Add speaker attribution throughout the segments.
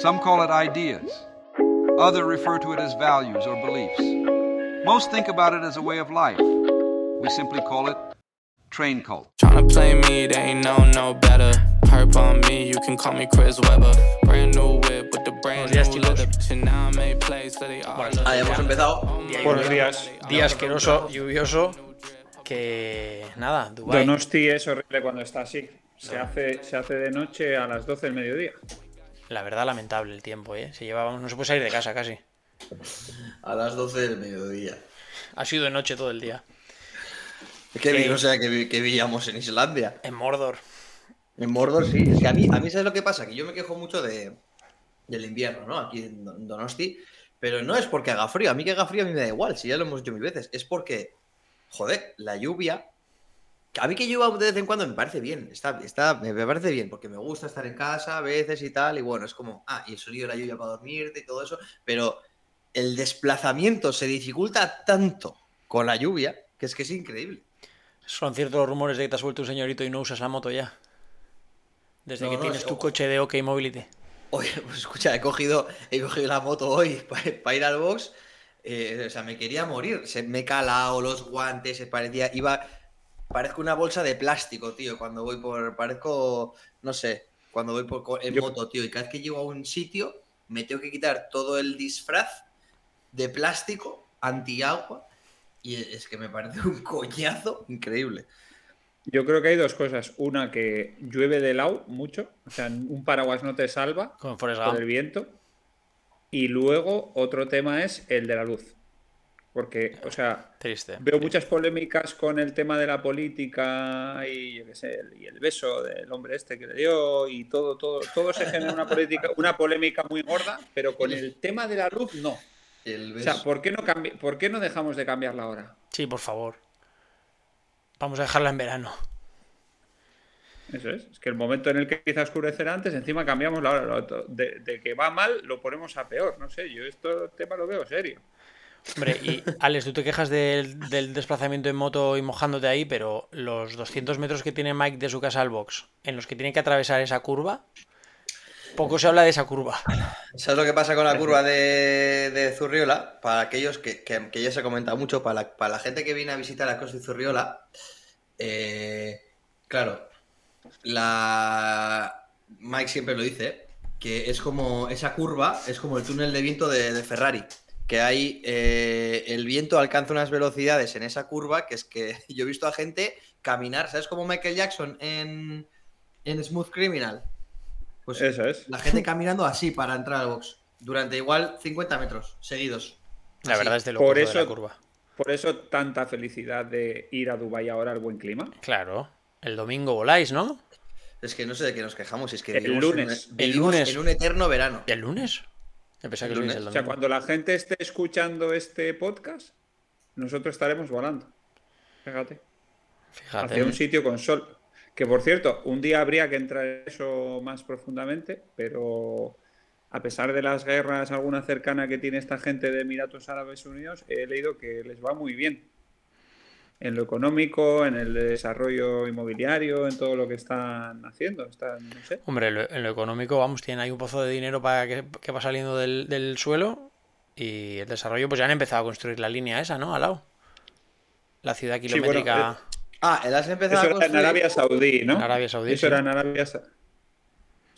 Speaker 1: Some call it ideas. Others refer to it as values or beliefs. Most think about it as a way of life. We simply call it train cult.
Speaker 2: Tryna play me, they ain't know no better. Herp on me, you can call me Chris Webber. Brand new whip with the brand
Speaker 3: días,
Speaker 2: new leather.
Speaker 4: Ah, hemos
Speaker 2: down.
Speaker 4: empezado.
Speaker 3: Buenos
Speaker 5: días.
Speaker 3: Día asqueroso, lluvioso, que nada, Dubai.
Speaker 5: Donosti es horrible cuando está así. Se hace, se hace de noche a las 12 del mediodía.
Speaker 3: La verdad, lamentable el tiempo, ¿eh? Se lleva, no se puede salir de casa casi.
Speaker 4: A las 12 del mediodía.
Speaker 3: Ha sido de noche todo el día.
Speaker 4: ¿Qué vi?
Speaker 3: Eh.
Speaker 4: O sea, que, vi- que vivíamos en Islandia.
Speaker 3: En Mordor.
Speaker 4: En Mordor, sí. Es que a mí, a mí ¿sabes lo que pasa? Que yo me quejo mucho de, del invierno, ¿no? Aquí en Don- Donosti. Pero no es porque haga frío. A mí que haga frío a mí me da igual, si ya lo hemos dicho mil veces. Es porque, joder, la lluvia... A mí que llueva de vez en cuando me parece bien. Está, está, me me parece bien, porque me gusta estar en casa a veces y tal. Y bueno, es como, ah, y el sonido de la lluvia para dormirte y todo eso. Pero el desplazamiento se dificulta tanto con la lluvia que es que es increíble.
Speaker 3: Son ciertos los rumores de que te has vuelto un señorito y no usas la moto ya. Desde
Speaker 4: No,
Speaker 3: que
Speaker 4: no,
Speaker 3: tienes tu coche de OK Mobility.
Speaker 4: Oye, pues escucha, he cogido, he cogido la moto hoy para ir al box. eh, o sea, me quería morir. Se me he calado los guantes, se parecía, iba, parezco una bolsa de plástico, tío, cuando voy por, parezco, no sé, cuando voy por, co- en
Speaker 5: Yo-
Speaker 4: moto, tío, y cada vez que llego a un sitio, me tengo que quitar todo el disfraz de plástico antiagua y es que me parece un coñazo increíble.
Speaker 5: Yo creo que hay dos cosas. Una, que llueve de lado mucho. O sea, un paraguas no te salva
Speaker 3: Con
Speaker 5: el viento. Y luego, otro tema es el de la luz. Porque, o sea,
Speaker 3: Triste.
Speaker 5: veo muchas polémicas con el tema de la política y, yo qué sé, el- y el beso del hombre este que le dio y todo, todo, todo se genera una política, una polémica muy gorda, pero con el tema de la luz no.
Speaker 4: El
Speaker 5: O sea. ¿por qué no, cambi- ¿por qué no dejamos de cambiarla ahora?
Speaker 3: Sí, por favor. Vamos a dejarla en verano.
Speaker 5: Eso es, es que el momento en el que empieza a oscurecer antes, encima cambiamos la hora. De, de que va mal, lo ponemos a peor. No sé, yo esto tema lo veo serio.
Speaker 3: Hombre, y Alex, tú te quejas del, del desplazamiento en moto y mojándote ahí, pero los 200 metros que tiene Mike de su casa al box, en los que tiene que atravesar esa curva, poco se habla de esa curva.
Speaker 4: ¿Sabes lo que pasa con la curva de, de Zurriola? Para aquellos que, que, ya se ha comentado mucho, para la, para la gente que viene a visitar la costa de Zurriola, eh, claro, la Mike siempre lo dice, que es como esa curva, es como el túnel de viento de Ferrari, que hay eh, el viento alcanza unas velocidades en esa curva que es que yo he visto a gente caminar, ¿sabes? Como Michael Jackson en, en Smooth Criminal. Pues
Speaker 5: Eso es.
Speaker 4: la gente caminando así para entrar al box. Durante igual 50 metros seguidos.
Speaker 3: La
Speaker 4: Así.
Speaker 3: verdad es de
Speaker 5: Por
Speaker 3: lo de
Speaker 5: eso-
Speaker 3: la curva.
Speaker 5: Por eso tanta felicidad de ir a Dubái ahora al buen clima.
Speaker 3: Claro. El domingo voláis, ¿no?
Speaker 4: Es que no sé de qué nos quejamos. Es que
Speaker 5: El
Speaker 4: en
Speaker 5: lunes.
Speaker 4: un-
Speaker 3: El
Speaker 4: vivimos
Speaker 3: lunes.
Speaker 4: en un eterno verano.
Speaker 3: ¿Y el lunes? Que
Speaker 4: lunes.
Speaker 3: el
Speaker 5: O sea, cuando la gente esté escuchando este podcast, nosotros estaremos volando. Fíjate.
Speaker 3: Fíjate.
Speaker 5: Hacia un sitio con sol. Que por cierto, un día habría que entrar en eso más profundamente, pero a pesar de las guerras, alguna cercana que tiene esta gente de Emiratos Árabes Unidos, he leído que les va muy bien. En lo económico, en el desarrollo inmobiliario, en todo lo que están haciendo. Están, no sé.
Speaker 3: Hombre, en lo, en lo económico, vamos, tienen ahí un pozo de dinero para que, que va saliendo del, del suelo y el desarrollo, pues ya han empezado a construir la línea esa, ¿no? Al lado. La ciudad
Speaker 5: bueno,
Speaker 3: kilométrica.
Speaker 4: Ah, el has empezado
Speaker 5: Eso
Speaker 4: a
Speaker 5: era en
Speaker 4: construir.
Speaker 5: Arabia Saudí, ¿no?
Speaker 3: En Arabia Saudí,
Speaker 5: Eso
Speaker 3: sí.
Speaker 5: era en Arabia Saudí.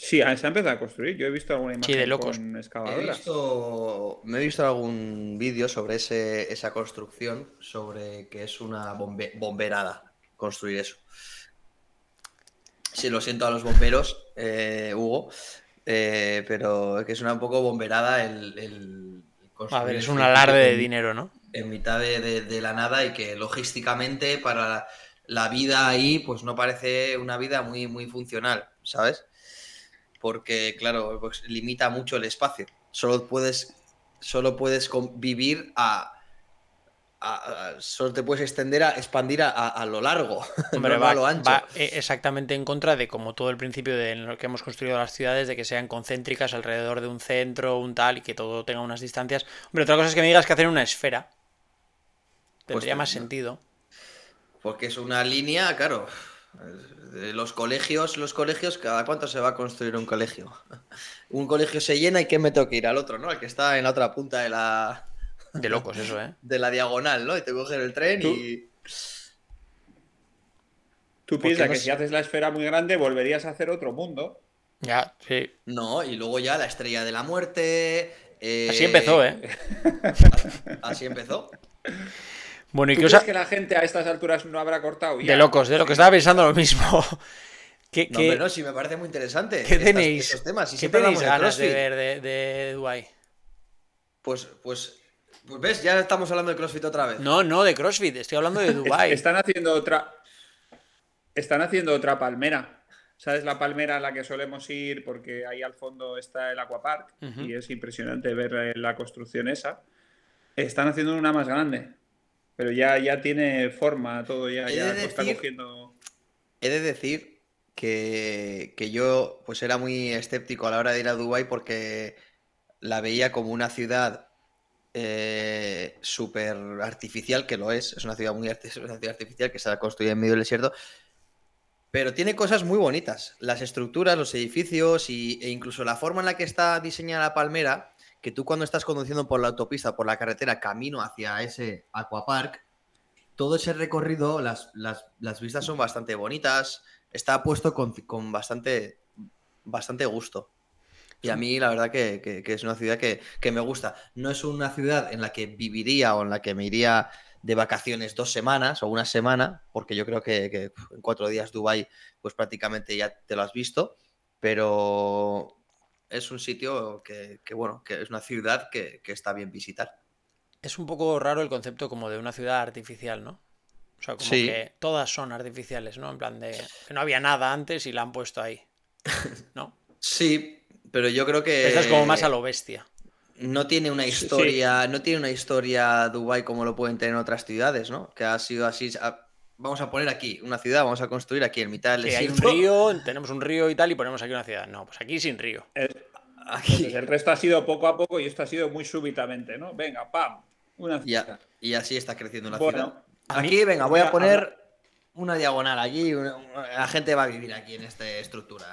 Speaker 5: Sí, ah, se ha empezado a construir. Yo he visto alguna imagen
Speaker 3: Sí, de locos.
Speaker 5: con
Speaker 4: He
Speaker 5: excavadoras.
Speaker 4: visto, me he visto algún vídeo sobre ese, esa construcción, sobre que es una bombe- bomberada construir eso. Sí, lo siento a los bomberos, eh, Hugo, eh, pero es que es una un poco bomberada el, el
Speaker 3: A
Speaker 4: construir
Speaker 3: ver, es
Speaker 4: ese
Speaker 3: un alarde de dinero, ¿no?
Speaker 4: en mitad de, de- de la nada y que logísticamente para la vida ahí pues no parece una vida muy, muy funcional, ¿sabes? Porque, claro, pues limita mucho el espacio. Solo puedes, solo puedes vivir a, a- a- Solo te puedes extender a expandir a, a- lo largo,
Speaker 3: Hombre,
Speaker 4: no
Speaker 3: va,
Speaker 4: a lo ancho.
Speaker 3: va, eh, exactamente en contra de como todo el principio de lo que hemos construido las ciudades, de que sean concéntricas alrededor de un centro, un tal, y que todo tenga unas distancias. Hombre, otra cosa es que me digas que hacer una esfera. Tendría
Speaker 4: Pues,
Speaker 3: más
Speaker 4: no.
Speaker 3: sentido.
Speaker 4: Porque es una línea, claro. Eh, Los colegios, los colegios, ¿cada cuánto se va a construir un colegio? Un colegio se llena y ¿qué me tengo que ir al otro, no? Al que está en la otra punta de la,
Speaker 3: De locos eso, ¿eh?
Speaker 4: de la diagonal, ¿no? Y te coges el tren y.
Speaker 5: Tú piensas
Speaker 4: no
Speaker 5: que
Speaker 4: sé-
Speaker 5: si haces la esfera muy grande volverías a hacer otro mundo.
Speaker 3: Ya, sí.
Speaker 4: No, y luego ya la estrella de la muerte. eh,
Speaker 3: Así empezó, ¿eh?
Speaker 4: Así empezó.
Speaker 3: Bueno, ¿y
Speaker 5: ¿Tú
Speaker 3: qué os
Speaker 5: crees
Speaker 3: ha...
Speaker 5: que la gente a estas alturas no habrá cortado?
Speaker 3: De locos, de lo que estaba pensando lo mismo. ¿Qué,
Speaker 4: No,
Speaker 3: qué-
Speaker 4: hombre, no, sí, me parece muy interesante.
Speaker 3: qué
Speaker 4: estas-
Speaker 3: tenéis,
Speaker 4: estos temas. Y
Speaker 3: qué
Speaker 4: siempre
Speaker 3: tenéis ganas de
Speaker 4: CrossFit.
Speaker 3: ver de, de Dubai?
Speaker 4: Pues, pues, pues ves, ya estamos hablando de CrossFit otra vez.
Speaker 3: No, no, de CrossFit, estoy hablando de Dubai.
Speaker 5: Están haciendo otra. Están haciendo otra palmera. ¿Sabes la palmera a la que solemos ir? Porque ahí al fondo está el Aquapark
Speaker 3: Ujú.
Speaker 5: y es impresionante ver eh, la construcción esa. Están haciendo una más grande. Pero ya, ya tiene forma todo, ya, ya
Speaker 4: de
Speaker 5: está cogiendo.
Speaker 4: He de decir que, que yo pues era muy escéptico a la hora de ir a Dubái porque la veía como una ciudad eh, súper artificial, que lo es, es una ciudad muy es una ciudad artificial que se ha construido en medio del desierto, pero tiene cosas muy bonitas, las estructuras, los edificios y, e incluso la forma en la que está diseñada la palmera, que tú cuando estás conduciendo por la autopista, por la carretera, camino hacia ese aquapark, todo ese recorrido, las, las- las vistas son bastante bonitas, está puesto con, con bastante, bastante gusto. Y a mí la verdad que, que- que es una ciudad que, que me gusta. No es una ciudad en la que viviría o en la que me iría de vacaciones dos semanas o una semana, porque yo creo que, en cuatro días Dubái pues prácticamente ya te lo has visto, pero es un sitio que, que, bueno, que es una ciudad que, que está bien visitar.
Speaker 3: Es un poco raro el concepto como de una ciudad artificial, ¿no? O sea, como
Speaker 4: Sí.
Speaker 3: que todas son artificiales, ¿no? En plan de que no había nada antes y la han puesto ahí. ¿No?
Speaker 4: Sí, pero yo creo que...
Speaker 3: Esta es como más a lo bestia.
Speaker 4: No tiene una
Speaker 5: Sí.
Speaker 4: historia, no tiene una historia Dubai como lo pueden tener otras ciudades, ¿no? Que ha sido así. Vamos a poner aquí una ciudad, vamos a construir aquí en mitad del
Speaker 3: Que hay un río, tenemos un río y tal, y ponemos aquí una ciudad. No, pues aquí sin río.
Speaker 5: El,
Speaker 4: Aquí.
Speaker 5: el resto ha sido poco a poco y esto ha sido muy súbitamente, ¿no? Venga, pam. Una
Speaker 4: Ya, y así está creciendo la
Speaker 5: Bueno,
Speaker 4: ciudad.
Speaker 3: mí-
Speaker 4: Aquí, venga, voy a poner una diagonal aquí. una- una- la gente va a vivir aquí en esta estructura.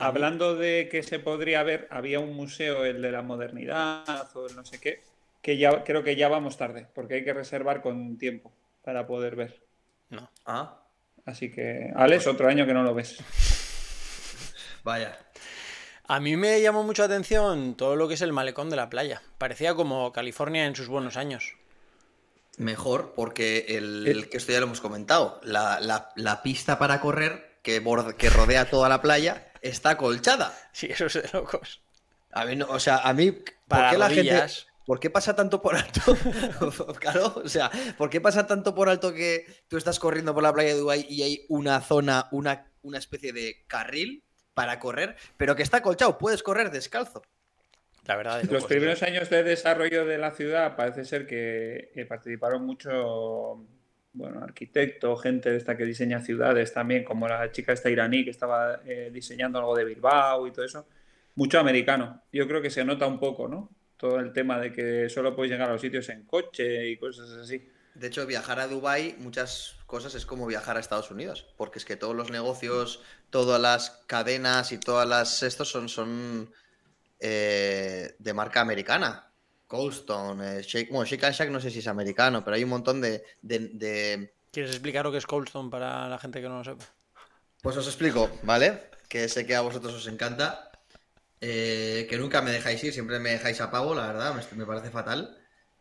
Speaker 5: Hablando de que se podría ver, había un museo, el de la modernidad o el no sé qué, que ya creo que ya vamos tarde, porque hay que reservar con tiempo para poder ver.
Speaker 3: No.
Speaker 4: Ah,
Speaker 5: Así que, Alex, otro año que no lo ves.
Speaker 4: vaya.
Speaker 3: A mí me llamó mucho la atención todo lo que es el malecón de la playa. Parecía como California en sus buenos años.
Speaker 4: Mejor, porque el,
Speaker 5: Eh.
Speaker 4: el que esto ya lo hemos comentado, la, la- la pista para correr que, borde- que rodea toda la playa está colchada.
Speaker 3: Sí, eso es de locos.
Speaker 4: A mí, no- o sea, a mí, ¿por
Speaker 3: Para
Speaker 4: qué la gente. ¿Por qué pasa tanto por alto? claro, o sea, ¿por qué pasa tanto por alto que tú estás corriendo por la playa de Dubái y hay una zona, una, una especie de carril para correr, pero que está colchado, puedes correr descalzo?
Speaker 3: La verdad.
Speaker 5: Los primeros
Speaker 3: eso.
Speaker 5: años de desarrollo de la ciudad parece ser que, participaron mucho, bueno, arquitectos, gente de esta que diseña ciudades también, como la chica esta iraní que estaba eh, diseñando algo de Bilbao y todo eso. Mucho americano. Yo creo que se nota un poco, ¿no? Todo el tema de que solo puedes llegar a los sitios en coche y cosas así.
Speaker 4: De hecho, viajar a Dubái, muchas cosas es como viajar a Estados Unidos, porque es que todos los negocios, todas las cadenas y todas las estos son, son eh, de marca americana. Coldstone, eh, Shake, bueno, Shake and Shack no sé si es americano, pero hay un montón de, de- de-
Speaker 3: ¿Quieres explicar lo que es Coldstone para la gente que no lo sepa?
Speaker 4: Pues os explico, ¿vale? Que sé que a vosotros os encanta. Eh, que nunca me dejáis ir, siempre me dejáis a pavo, la verdad, me, me parece fatal.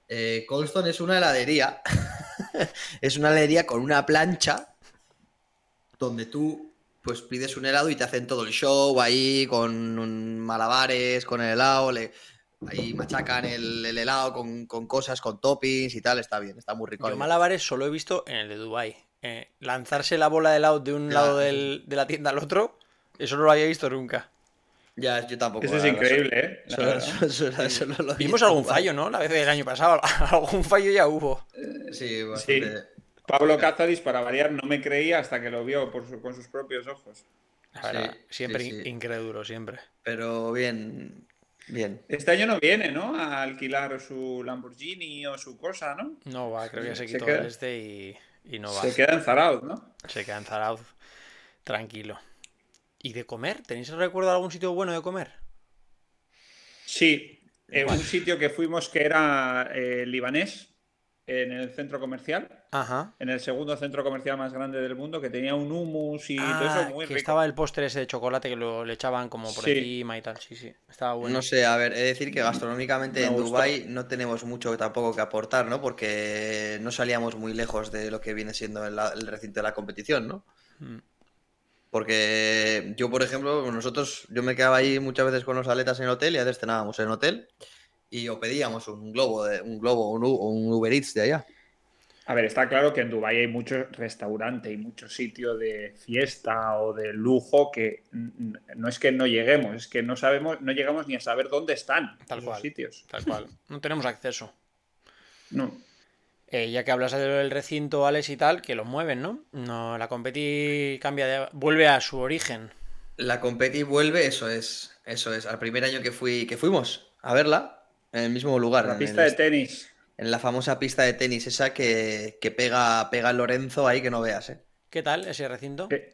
Speaker 4: Eh, Coldstone es una heladería. es una heladería con una plancha donde tú pues pides un helado y te hacen todo el show ahí con un- malabares, con el helado, le- ahí machacan el, el helado con, con cosas, con toppings y tal, está bien, está muy rico.
Speaker 3: Yo malabares solo he visto en el de Dubai. Eh, lanzarse la bola de helado de un lado del- de la tienda al otro, eso no lo había visto nunca.
Speaker 4: Ya, yo tampoco.
Speaker 5: Eso es increíble, ¿eh?
Speaker 3: Vimos algún fallo, ¿no? La vez del año pasado. algún fallo ya hubo.
Speaker 4: Sí, bastante.
Speaker 5: Pablo Cázaris, para variar, no me creía hasta que lo vio por su- con sus propios ojos.
Speaker 4: Sí,
Speaker 3: siempre
Speaker 4: sí,
Speaker 3: in-
Speaker 4: sí.
Speaker 3: incrédulo, siempre.
Speaker 4: Pero bien, bien.
Speaker 5: Este año no viene, ¿no? A alquilar su Lamborghini o su cosa, ¿no?
Speaker 3: No, va, creo que ya se
Speaker 5: Se
Speaker 3: quitó
Speaker 5: queda.
Speaker 3: este y, Y no va.
Speaker 5: Se queda en Zarauz, ¿no?
Speaker 3: Se queda en Zarauz. Tranquilo. ¿Y de comer? ¿Tenéis recuerdo de algún sitio bueno de comer?
Speaker 5: Sí, en un sitio que fuimos que era eh, libanés, en el centro comercial,
Speaker 3: Ajá.
Speaker 5: en el segundo centro comercial más grande del mundo, que tenía un hummus y todo
Speaker 3: Ah,
Speaker 5: eso muy
Speaker 3: que
Speaker 5: rico.
Speaker 3: estaba el postre ese de chocolate que lo, le echaban como por
Speaker 5: Sí.
Speaker 3: encima y tal. Sí, sí. Estaba bueno.
Speaker 4: No sé, a ver, he de decir que gastronómicamente
Speaker 5: Me
Speaker 4: en
Speaker 5: gustó.
Speaker 4: Dubái no tenemos mucho tampoco que aportar, ¿no? Porque no salíamos muy lejos de lo que viene siendo el, el recinto de la competición, ¿no?
Speaker 3: Mm.
Speaker 4: Porque yo, por ejemplo, nosotros, yo me quedaba ahí muchas veces con los atletas en el hotel y a veces cenábamos en el hotel y o pedíamos un globo, de, un globo, un, un Uber Eats de allá.
Speaker 5: A ver, está claro que en Dubái hay mucho restaurante y mucho sitio de fiesta o de lujo que no es que no lleguemos, es que no sabemos, no llegamos ni a saber dónde están
Speaker 3: Tal
Speaker 5: esos
Speaker 3: cual.
Speaker 5: sitios.
Speaker 3: Tal cual. No tenemos acceso.
Speaker 5: No.
Speaker 3: Eh, ya que hablas del recinto, Alex, y tal, que lo mueven, ¿no? No, la competi cambia de... vuelve a su origen.
Speaker 4: La competi vuelve, eso es, eso es, al primer año que fui, que fuimos a verla, en el mismo lugar,
Speaker 5: La
Speaker 4: en
Speaker 5: pista
Speaker 4: el-
Speaker 5: de tenis.
Speaker 4: en la famosa pista de tenis esa que, que pega, pega Lorenzo ahí que no veas, ¿eh?
Speaker 3: ¿Qué tal ese recinto?
Speaker 5: Eh,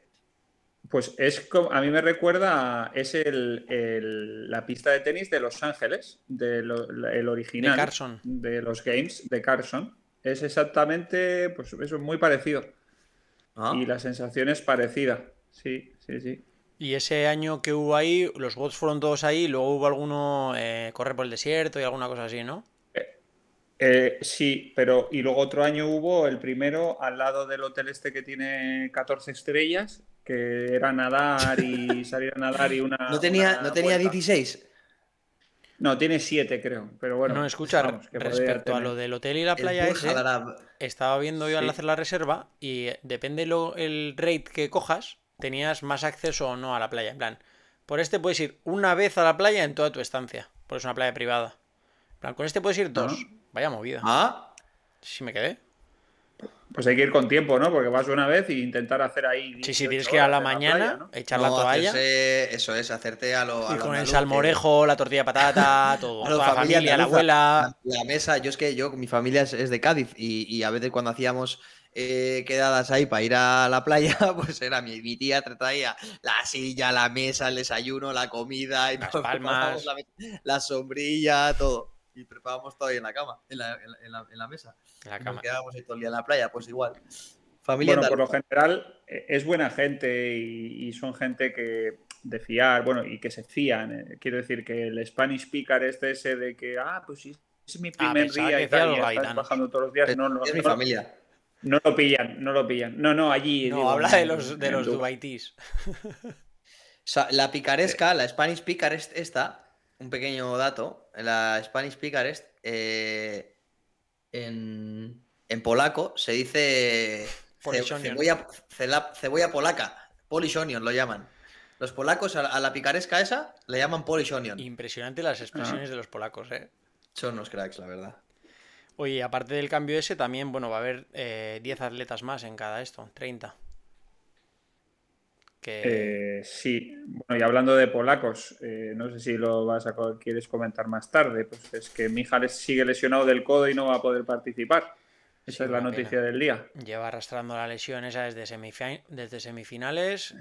Speaker 5: Pues es como, a mí me recuerda, es el, el- la pista de tenis de Los Ángeles, de lo- el original
Speaker 3: De Carson.
Speaker 5: de los games de Carson. Es exactamente, pues eso es muy parecido.
Speaker 4: Ah,
Speaker 5: Y la sensación es parecida. Sí, sí, sí.
Speaker 3: Y ese año que hubo ahí, los bots fueron todos ahí, luego hubo alguno eh, correr por el desierto y alguna cosa así, ¿no?
Speaker 5: Eh, sí, pero y luego otro año hubo el primero al lado del hotel este que tiene 14 estrellas, que era nadar y salir a nadar y una.
Speaker 4: no tenía,
Speaker 5: una
Speaker 4: no tenía
Speaker 5: vuelta.
Speaker 4: 16.
Speaker 5: No, tiene 7, creo. Pero bueno,
Speaker 3: no, escucha,
Speaker 5: vamos, que podría
Speaker 3: respecto a lo del hotel y la playa ese, estaba viendo yo al hacer la reserva y eh, depende lo, el rate que cojas, tenías más acceso o no a la playa. En plan, por este puedes ir una vez a la playa en toda tu estancia, porque es una playa privada. En plan, con este puedes ir dos. Vaya movida.
Speaker 4: Ah,
Speaker 3: Sí me quedé.
Speaker 5: Pues hay que ir con tiempo, ¿no? Porque vas una vez e intentar hacer ahí.
Speaker 3: Sí, sí,
Speaker 5: 18
Speaker 3: tienes que ir a la mañana,
Speaker 5: playa, ¿no?
Speaker 3: echar la
Speaker 4: no,
Speaker 3: toalla
Speaker 4: hacerse- eso es, hacerte a lo. a
Speaker 3: y con el salmorejo, la tortilla de patata, todo.
Speaker 4: A
Speaker 3: la
Speaker 4: familia
Speaker 3: familia, la abuela.
Speaker 4: La, la mesa, yo es que yo, mi familia es, es de Cádiz y, y a veces cuando hacíamos eh, quedadas ahí para ir a la playa, pues era mi, mi tía te traía la silla, la mesa, el desayuno, la comida, y
Speaker 3: Las palmas.
Speaker 4: la sombrilla, todo. Y preparábamos todo ahí en la cama, en la, en la- en la- en la mesa.
Speaker 3: La
Speaker 4: Y nos
Speaker 3: cama.
Speaker 4: quedábamos ahí todo el día en la playa, pues igual. Familia
Speaker 5: Bueno, por lo general eh, es buena gente y, y son gente que de fiar, bueno, y que se fían. eh. Quiero decir que el Spanish speaker este ese de que, ah, pues sí, es mi primer
Speaker 3: Ah,
Speaker 5: día y tal, y estás bajando todos los días. No, no,
Speaker 4: es mi
Speaker 5: no,
Speaker 4: familia.
Speaker 5: no lo pillan, no lo pillan. No, no, allí.
Speaker 3: No,
Speaker 5: digo,
Speaker 3: habla
Speaker 5: en-
Speaker 3: de los, de
Speaker 5: en
Speaker 3: los. Dubaitis.
Speaker 4: O sea, la picaresca, la Spanish Picarest esta, un pequeño dato, la Spanish Picarest, eh, en, en polaco se dice ce- cebolla, cela- cebolla polaca, Polish onion lo llaman. Los polacos a, la- a la picaresca esa le llaman Polish onion.
Speaker 3: Impresionante las expresiones de los polacos, ¿eh?
Speaker 4: Son unos cracks, la verdad.
Speaker 3: Oye, aparte del cambio ese, también, bueno, va a haber eh, 10 atletas más en cada esto, 30. Que...
Speaker 5: Eh, sí, bueno, y hablando de polacos, eh, no sé si lo vas a quieres comentar más tarde, pues es que Michal sigue lesionado del codo y no va a poder participar. Esa
Speaker 3: Sí,
Speaker 5: es la noticia
Speaker 3: pena.
Speaker 5: del día.
Speaker 3: Lleva arrastrando la lesión esa desde, desde semifinales,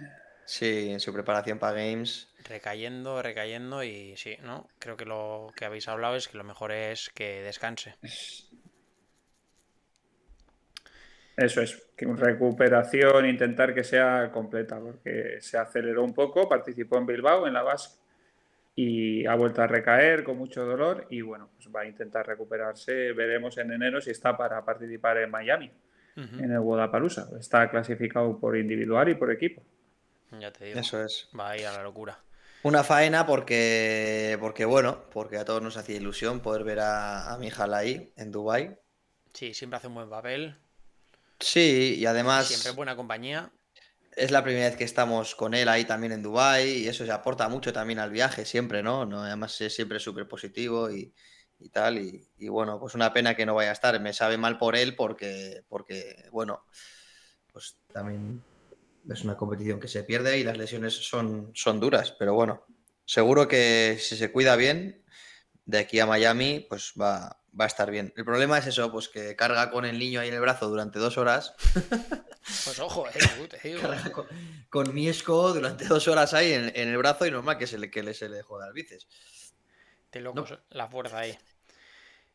Speaker 4: Sí, en su preparación para Games.
Speaker 3: recayendo, recayendo y sí, ¿no? Creo que lo que habéis hablado es que lo mejor es que descanse.
Speaker 5: Eso es, que recuperación, intentar que sea completa, porque se aceleró un poco, participó en Bilbao, en la Basque, y ha vuelto a recaer con mucho dolor y bueno, pues va a intentar recuperarse. Veremos en enero si está para participar en Miami, en el Wodapalooza. Está clasificado por individual y por equipo.
Speaker 3: Ya te digo.
Speaker 4: Eso es.
Speaker 3: Va a ir a la locura.
Speaker 4: Una faena porque, porque bueno, porque a todos nos hacía ilusión poder ver a, a Mijal ahí, en Dubai
Speaker 3: Sí, siempre hace un buen papel.
Speaker 4: Sí, y además
Speaker 3: Siempre en buena compañía.
Speaker 4: es la primera vez que estamos con él ahí también en Dubai y eso se aporta mucho también al viaje siempre, ¿no? ¿No? Además es siempre súper positivo y, y tal. Y, y bueno, pues una pena que no vaya a estar. Me sabe mal por él porque, porque bueno, pues también es una competición que se pierde y las lesiones son, son duras, pero bueno, seguro que si se cuida bien, de aquí a Miami, pues va, va a estar bien. El problema es eso, pues que carga con el niño ahí en el brazo durante dos horas.
Speaker 3: Pues ojo, eh, tú te digo.
Speaker 4: carga con, con Miesco durante dos horas ahí en, en el brazo y normal que se le, que le, se le joda el bíceps.
Speaker 3: De locos, la fuerza ahí.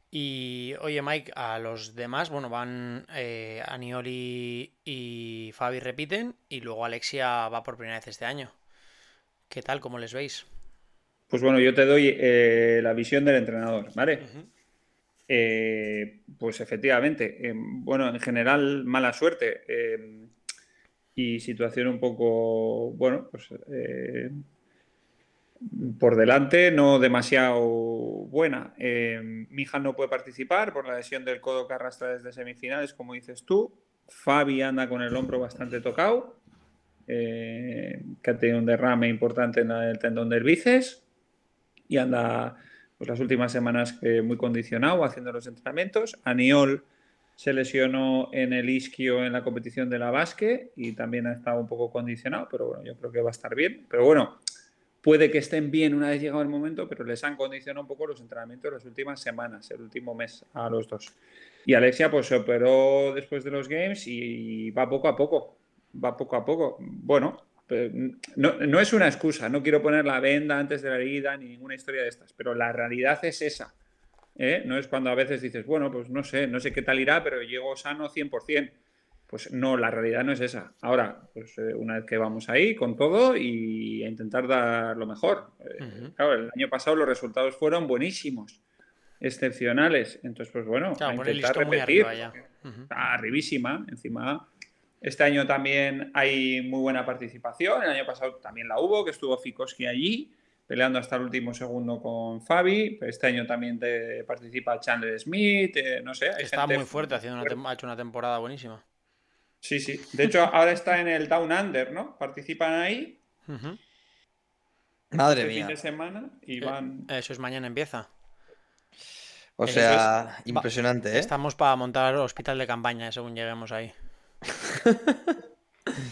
Speaker 3: Y oye, Mike, a los demás, bueno, van eh, Anioli y Fabi repiten y luego Alexia va por primera vez este año. ¿Qué tal? ¿Cómo les veis?
Speaker 5: Pues bueno, yo te doy eh, la visión del entrenador, ¿vale? Eh, pues efectivamente, eh, bueno, en general mala suerte eh, y situación un poco, bueno, pues eh, por delante, no demasiado buena. Eh, Mija no puede participar por la lesión del codo que arrastra desde semifinales, como dices tú. Fabi anda con el hombro bastante tocado, eh, que ha tenido un derrame importante en el tendón del bíceps y anda pues, las últimas semanas eh, muy condicionado haciendo los entrenamientos. Aniol se lesionó en el isquio en la competición de la básquet y también ha estado un poco condicionado, pero bueno, yo creo que va a estar bien. Pero bueno, puede que estén bien una vez llegado el momento, pero les han condicionado un poco los entrenamientos las últimas semanas, el último mes a los dos. Y Alexia pues se operó después de los games y va poco a poco, va poco a poco. Bueno, no, no es una excusa, no quiero poner la venda antes de la herida ni ninguna historia de estas, pero la realidad es esa. ¿eh? No es cuando a veces dices, bueno, pues no sé, no sé qué tal irá, pero llego sano 100%. Pues no, la realidad no es esa. Ahora, pues eh, una vez que vamos ahí con todo y a intentar dar lo mejor. Eh,
Speaker 3: Ujú.
Speaker 5: Claro, el año pasado los resultados fueron buenísimos, excepcionales. Entonces, pues bueno,
Speaker 3: Claro,
Speaker 5: a intentar repetir.
Speaker 3: arriba ya. Ujú.
Speaker 5: Está arribísima. Encima, este año también hay muy buena participación. El año pasado también la hubo, que estuvo Fikoski allí, peleando hasta el último segundo con Fabi. Este año también te- participa Chandler Smith. eh, no sé, hay
Speaker 3: Está
Speaker 5: gente
Speaker 3: muy fuerte, haciendo una tem- ha hecho una temporada buenísima.
Speaker 5: Sí, sí. De hecho, ahora está en el Down Under, ¿no? Participan ahí.
Speaker 4: Madre
Speaker 5: este fin
Speaker 4: mía.
Speaker 5: de semana y
Speaker 3: Eh,
Speaker 5: van.
Speaker 3: Eso es mañana empieza.
Speaker 4: O sea, impresionante, ¿eh?
Speaker 3: Estamos para montar hospital de campaña según lleguemos ahí.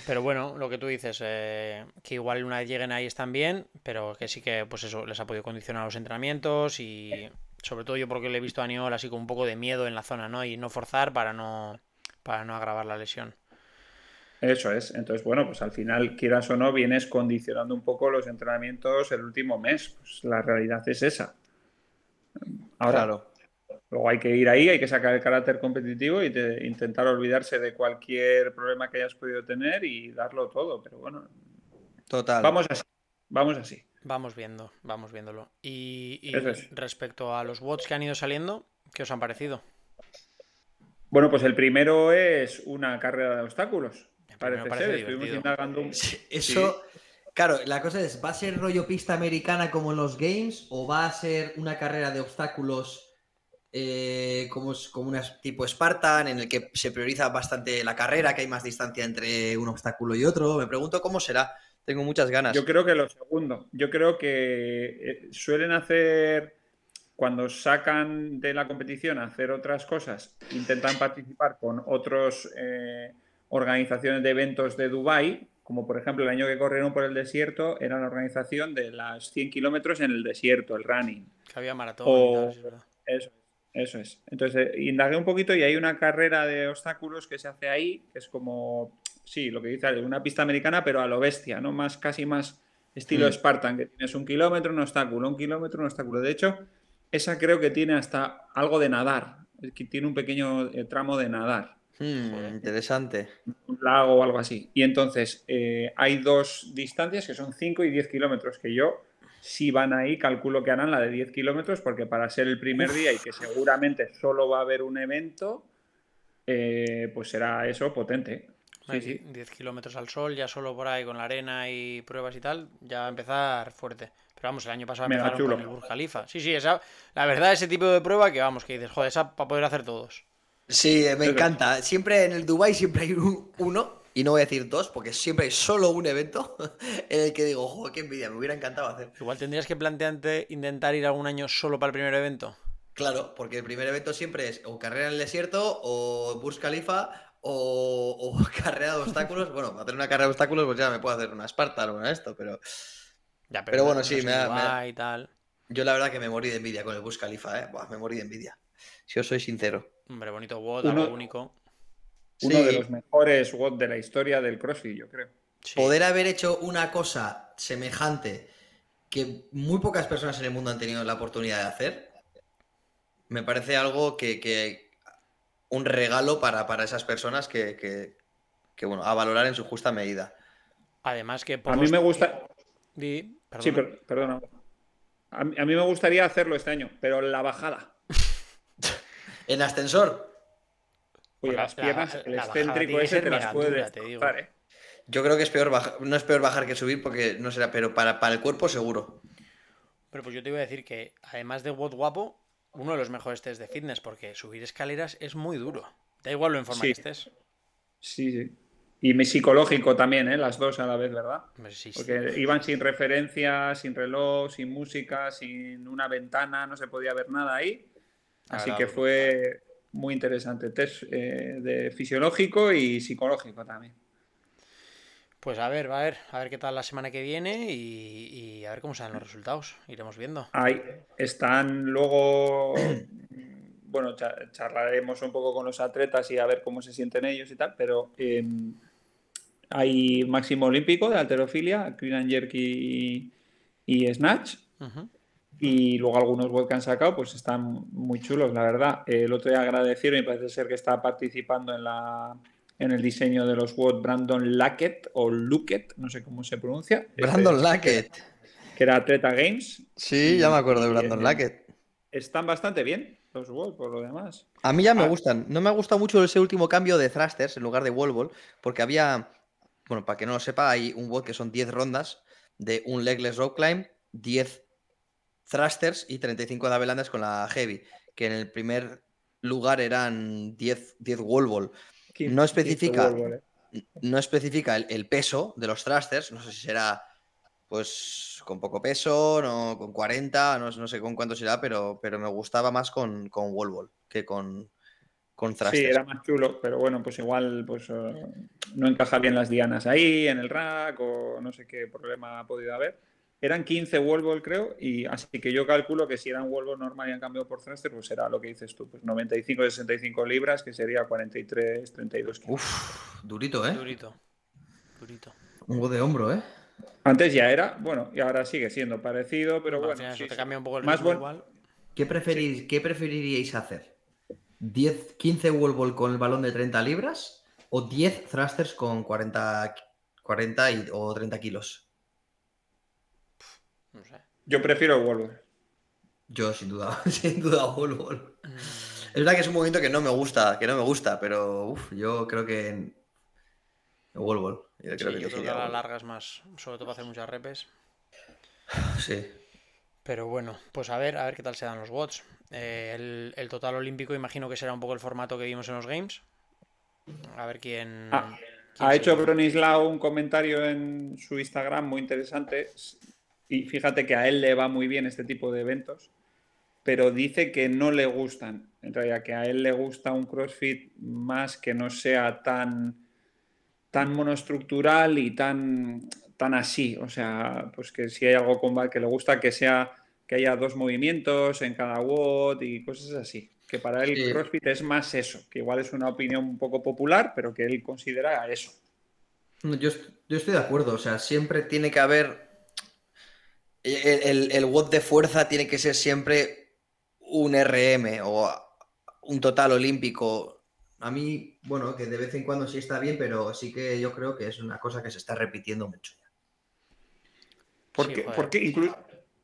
Speaker 3: Pero bueno, lo que tú dices, eh, que igual una vez lleguen ahí están bien, pero que sí que, pues eso, les ha podido condicionar los entrenamientos y sobre todo yo porque le he visto a Aniol así con un poco de miedo en la zona, ¿no? Y no forzar para no, para no agravar la lesión.
Speaker 5: Eso es. Entonces, bueno, pues al final, quieras o no, vienes condicionando un poco los entrenamientos el último mes. Pues la realidad es esa. Ahora,
Speaker 4: Claro.
Speaker 5: Luego hay que ir ahí, hay que sacar el carácter competitivo y te- intentar olvidarse de cualquier problema que hayas podido tener y darlo todo. Pero bueno,
Speaker 4: Total.
Speaker 5: vamos así. Vamos así.
Speaker 3: Vamos viendo, vamos viéndolo. Y, y
Speaker 5: Eso es.
Speaker 3: respecto a los bots que han ido saliendo, ¿qué os han parecido?
Speaker 5: Bueno, pues el primero es una carrera de obstáculos. Parece
Speaker 3: parece
Speaker 5: ser, estuvimos indagando un...
Speaker 4: Sí, Eso, claro, la cosa es, ¿va a ser rollo pista americana como en los games o va a ser una carrera de obstáculos eh, como, es- como una tipo Spartan en el que se prioriza bastante la carrera, que hay más distancia entre un obstáculo y otro? Me pregunto cómo será. Tengo muchas ganas.
Speaker 5: Yo creo que lo segundo. Yo creo que eh, suelen hacer, cuando sacan de la competición a hacer otras cosas, intentan participar con otras organizaciones de eventos de Dubái, como por ejemplo el año que corrieron por el desierto, era la organización de las 100 kilómetros en el desierto, el running.
Speaker 3: Que había maratón
Speaker 5: O-
Speaker 3: y tal, sí, es verdad.
Speaker 5: Eso. Eso es. Entonces, eh, indagué un poquito y hay una carrera de obstáculos que se hace ahí, que es como, sí, lo que dice una pista americana, pero a lo bestia, ¿no? Más, casi más estilo
Speaker 4: Mm.
Speaker 5: Spartan, que tienes un kilómetro, un obstáculo, un kilómetro, un obstáculo. De hecho, esa creo que tiene hasta algo de nadar, que tiene un pequeño eh, tramo de nadar,
Speaker 4: Hmm, interesante.
Speaker 5: un lago o algo así. Y entonces, eh, hay dos distancias que son 5 y 10 kilómetros, que yo, si van ahí, calculo que harán la de 10 kilómetros, porque para ser el primer día y que seguramente solo va a haber un evento, eh, pues será eso potente. Sí, sí.
Speaker 3: 10 kilómetros al sol, ya solo por ahí con la arena y pruebas y tal, ya va a empezar fuerte. Pero vamos, el año pasado
Speaker 5: Mega
Speaker 3: empezaron con
Speaker 5: chulo.
Speaker 3: el Burj Khalifa. Sí, sí, esa, la verdad, ese tipo de prueba que vamos, que dices, joder, esa para poder hacer todos.
Speaker 4: Sí, me
Speaker 5: Eso.
Speaker 4: encanta. Siempre en el Dubai siempre hay un- uno, y no voy a decir dos, porque siempre hay solo un evento en el que digo, joder, qué envidia, me hubiera encantado hacer.
Speaker 3: Igual tendrías que plantearte intentar ir algún año solo para el primer evento.
Speaker 4: Claro, porque el primer evento siempre es o carrera en el desierto, o Burj Khalifa, o, o carrera de obstáculos. bueno, para hacer una carrera de obstáculos, pues ya me puedo hacer una Spartan o una esto, pero
Speaker 3: Ya,
Speaker 4: Pero bueno,
Speaker 3: no
Speaker 4: sí, me da- me da-
Speaker 3: Dubái y tal.
Speaker 4: yo la verdad que me morí de envidia con el Burj Khalifa, ¿eh? Buah, me morí de envidia. Si os soy sincero.
Speaker 3: Hombre, bonito WOD, algo único.
Speaker 5: Uno
Speaker 4: Sí.
Speaker 5: de los mejores WOD de la historia del CrossFit, yo creo.
Speaker 3: Sí.
Speaker 4: Poder haber hecho una cosa semejante que muy pocas personas en el mundo han tenido la oportunidad de hacer, me parece algo que, que- un regalo para, para esas personas que, que- que, bueno, a valorar en su justa medida.
Speaker 3: Además que
Speaker 5: A mí me gusta.
Speaker 3: Di,
Speaker 5: Sí,
Speaker 3: perdona.
Speaker 5: per- perdona. A mí, a mí me gustaría hacerlo este año, pero la bajada.
Speaker 4: En ascensor,
Speaker 5: Oye,
Speaker 3: La-
Speaker 5: las
Speaker 3: la-
Speaker 5: piernas,
Speaker 3: la
Speaker 5: el excéntrico ese te las
Speaker 3: mega
Speaker 5: puede
Speaker 3: dura, te digo.
Speaker 5: destrozar, ¿eh?
Speaker 4: yo creo que es peor bajar, no es peor bajar que subir porque no será, pero para, para el cuerpo seguro.
Speaker 3: Pero pues yo te iba a decir que, además de WOD guapo, uno de los mejores test de fitness, porque subir escaleras es muy duro. Da igual lo en forma
Speaker 5: Sí.
Speaker 3: que estés.
Speaker 5: Sí, sí. Y mi psicológico también, ¿eh? Las dos a la vez, ¿verdad?
Speaker 3: Sí, sí.
Speaker 5: Porque iban sin referencia, sin reloj, sin música, sin una ventana, no se podía ver nada ahí. Así que fue muy interesante. Test eh, de fisiológico y psicológico también.
Speaker 3: Pues a ver, a ver, a ver qué tal la semana que viene y, y a ver cómo salen los resultados. Iremos viendo.
Speaker 5: Ahí están luego. Bueno, cha- charlaremos un poco con los atletas y a ver cómo se sienten ellos y tal, pero eh, hay máximo olímpico de alterofilia, clean and jerk y, y snatch.
Speaker 3: Ujú.
Speaker 5: Y luego algunos web que han sacado, pues están muy chulos, la verdad. El otro día agradecieron y parece ser que está participando en la en el diseño de los WOD Brandon Lackett o Luckett, no sé cómo se pronuncia.
Speaker 4: Brandon
Speaker 5: Este,
Speaker 4: Lackett.
Speaker 5: Que era Atleta Games.
Speaker 4: Sí, ya me acuerdo de Brandon
Speaker 5: y-
Speaker 4: Lackett.
Speaker 5: Están bastante bien los WOD, por lo demás.
Speaker 4: A mí ya me
Speaker 5: Ah.
Speaker 4: gustan. No me ha gustado mucho ese último cambio de thrusters en lugar de wall ball, porque había, bueno, para que no lo sepa, hay un WOD que son 10 rondas de un legless rope climb, 10 thrusters y 35 de avelandas con la heavy, que en el primer lugar eran 10, 10 wall ball. No especifica.
Speaker 5: ¿eh?
Speaker 4: No especifica el, el peso de los thrusters, no sé si será pues con poco peso, no, con 40, no, no sé con cuánto será, pero, pero me gustaba más con, con wall ball que con, con thrusters.
Speaker 5: Sí, era más chulo, pero bueno, pues igual pues eh, no encaja bien las dianas ahí en el rack o no sé qué problema ha podido haber. Eran 15 wall ball, creo, y así que yo calculo que si eran wall ball normal y han cambiado por thruster, pues será lo que dices tú, pues 95-65 libras, que sería 43-32 kilos.
Speaker 4: Uf, durito, ¿eh?
Speaker 3: Durito. Durito.
Speaker 4: Un WOD de hombro, ¿eh?
Speaker 5: Antes ya era, bueno, y ahora sigue siendo parecido, pero bueno,
Speaker 3: final
Speaker 5: sí,
Speaker 3: te
Speaker 5: sí.
Speaker 3: cambia un poco el
Speaker 5: Más buen-
Speaker 3: igual.
Speaker 4: ¿Qué, preferís, ¿Qué preferiríais hacer? ¿10, 15 wall ball con el balón de 30 libras o 10 thrusters con 40, 40 y- o 30 kilos?
Speaker 5: Yo prefiero wall ball.
Speaker 4: Yo, sin duda, sin duda, wall ball. Es verdad que es un movimiento que no me gusta, que no me gusta, pero uf, yo creo que ball. Yo
Speaker 3: Sí,
Speaker 4: creo que
Speaker 3: yo creo que a la larga es más, sobre todo para hacer muchas repes.
Speaker 4: Sí.
Speaker 3: Pero bueno, pues a ver, a ver qué tal se dan los bots. Eh, el, el total olímpico imagino que será un poco el formato que vimos en los games. A ver quién.
Speaker 5: Ah,
Speaker 3: quién
Speaker 5: Ha hecho
Speaker 3: lleva.
Speaker 5: Bronislao un comentario en su Instagram muy interesante. Y fíjate que a él le va muy bien este tipo de eventos. Pero dice que no le gustan. En realidad, que a él le gusta un CrossFit más que no sea tan, tan monoestructural y tan, tan así. O sea, pues que si hay algo con bar que le gusta que sea que haya dos movimientos en cada WOD y cosas así. Que para él
Speaker 4: Sí.
Speaker 5: CrossFit es más eso, que igual es una opinión un poco popular, pero que él considera eso.
Speaker 4: Yo, yo estoy de acuerdo, o sea, siempre tiene que haber. El, el, el WOD de fuerza tiene que ser siempre un RM o un total olímpico. A mí, bueno, que de vez en cuando sí está bien, pero sí que yo creo que es una cosa que se está repitiendo mucho.
Speaker 5: Porque,
Speaker 3: joder.
Speaker 5: porque inclu-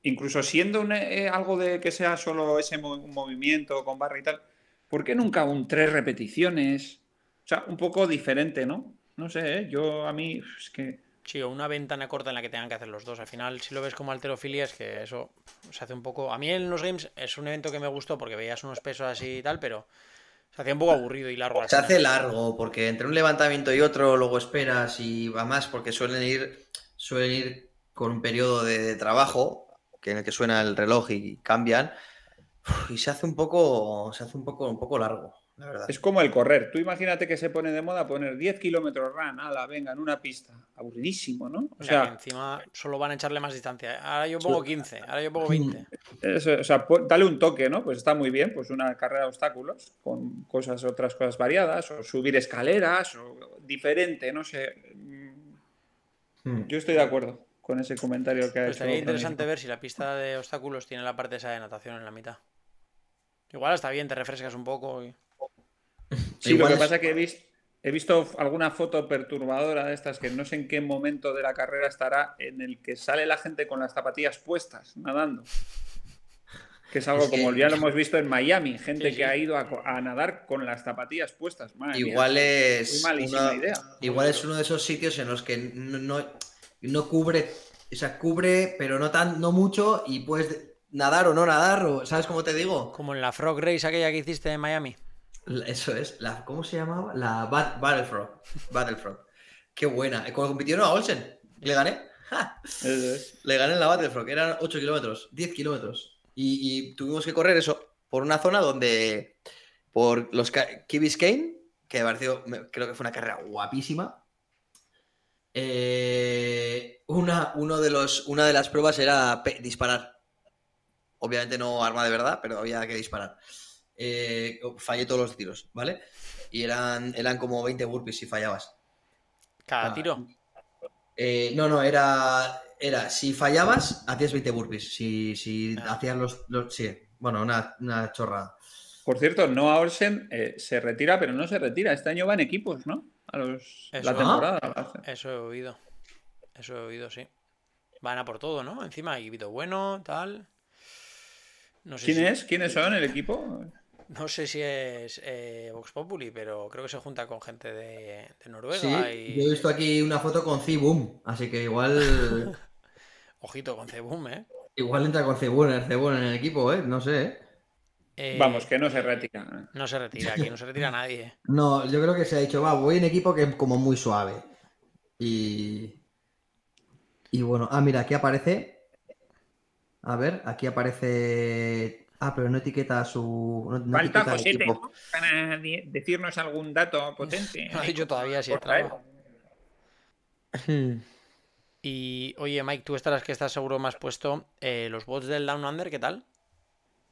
Speaker 5: incluso siendo un, eh, algo de que sea solo ese mo- un movimiento con barra y tal, ¿por qué nunca un tres repeticiones? O sea, un poco diferente, ¿no? No sé, ¿eh? yo a mí es que
Speaker 3: Sí, o una ventana corta en la que tengan que hacer los dos. Al final, si lo ves como alterofilia, es que eso se hace un poco. A mí en los games es un evento que me gustó porque veías unos pesos así y tal, pero se hacía un poco aburrido y largo.
Speaker 4: Se hace largo, porque entre un levantamiento y otro luego esperas y va más, porque suelen ir, suelen ir con un periodo de, de trabajo que en el que suena el reloj y cambian. Y se hace un poco, se hace un poco, un poco largo. La verdad.
Speaker 5: Es como el correr. Tú imagínate que se pone de moda poner 10 kilómetros run, ala, venga, en una pista. Aburridísimo, ¿no? O sea,
Speaker 3: encima solo van a echarle más distancia. Ahora yo pongo 15, ahora yo pongo 20.
Speaker 5: Eso, o sea, dale un toque, ¿no? Pues está muy bien, pues una carrera de obstáculos con cosas, otras cosas variadas, o subir escaleras, o diferente, no sé. Mm,
Speaker 4: Hmm.
Speaker 5: Yo estoy de acuerdo con ese comentario que ha
Speaker 3: Pero
Speaker 5: hecho.
Speaker 3: estaría interesante ver si la pista de obstáculos tiene la parte esa de natación en la mitad. Igual está bien, te refrescas un poco. Y...
Speaker 5: Sí,
Speaker 4: Igual
Speaker 5: lo que
Speaker 4: es-
Speaker 5: pasa es que he, vis- he visto alguna foto perturbadora de estas que no sé en qué momento de la carrera estará en el que sale la gente con las zapatillas puestas, nadando. Que es algo
Speaker 4: Es que-
Speaker 5: como ya lo hemos visto en Miami, gente
Speaker 3: Sí, sí.
Speaker 5: que ha ido a, nadar con las zapatillas puestas. Madre mía.
Speaker 4: Igual es.
Speaker 5: Muy malísima
Speaker 4: una-
Speaker 5: idea.
Speaker 4: Igual es uno de esos sitios en los que no, no, no cubre. O sea, cubre, pero no tan, no mucho, y puedes nadar o no nadar, o, ¿sabes cómo te digo?
Speaker 3: Como en la Frog Race aquella que hiciste en Miami.
Speaker 4: Eso es. La, ¿Cómo se llamaba? La Bat- Battlefrog. Battlefrog. Qué buena. Eh, Cuando compitieron a Olsen, le gané. ¡Ja!
Speaker 5: Eso es.
Speaker 4: Le gané en la Battlefrog, eran 8 kilómetros, 10 kilómetros. Y, y tuvimos que correr eso por una zona donde, por los Key Biscayne, que me pareció, creo que fue una carrera guapísima. eh, una, uno de los, una de las pruebas era disparar. Obviamente no arma de verdad, pero había que disparar. Eh, fallé todos los tiros, ¿vale? Y eran, eran como 20 burpees si fallabas.
Speaker 3: Cada
Speaker 4: Ah,
Speaker 3: tiro.
Speaker 4: Eh, no, no, era, era, si fallabas, hacías 20 burpees. Si, si
Speaker 3: Ah.
Speaker 4: hacías los, los- Sí, bueno, una, una chorrada.
Speaker 5: Por cierto, Noah Olsen eh, se retira, pero no se retira. Este año va en equipos, ¿no? A los,
Speaker 3: Eso.
Speaker 5: la temporada.
Speaker 3: Eso he oído. Eso he oído, sí. Van a por todo, ¿no? Encima hay Vito Bueno, tal. No sé
Speaker 5: ¿Quién
Speaker 3: si-
Speaker 5: es? ¿Quiénes son el equipo?
Speaker 3: No sé si es eh, Vox Populi, pero creo que se junta con gente de, de Noruega
Speaker 4: Sí,
Speaker 3: y.
Speaker 4: yo he visto aquí una foto con Cibum, así que igual,
Speaker 3: Ojito con Cebum, ¿eh?
Speaker 4: igual entra con Cebun, el en el equipo, ¿eh? No sé, ¿eh?
Speaker 3: Eh,
Speaker 5: Vamos, que no se retira.
Speaker 3: No se retira aquí, no se retira nadie.
Speaker 4: No, yo creo que se ha dicho, va, voy en equipo que es como muy suave. Y. Y bueno, ah, mira, aquí aparece. A ver, aquí aparece. Ah, pero no etiqueta a su. No, no
Speaker 5: Falta. ¿no? Para decirnos algún dato potente.
Speaker 3: No ha dicho todavía si
Speaker 5: Por traer.
Speaker 3: entraba. Y oye, Mike, tú estarás que estás seguro más puesto. eh, los bots del Down Under, ¿qué tal?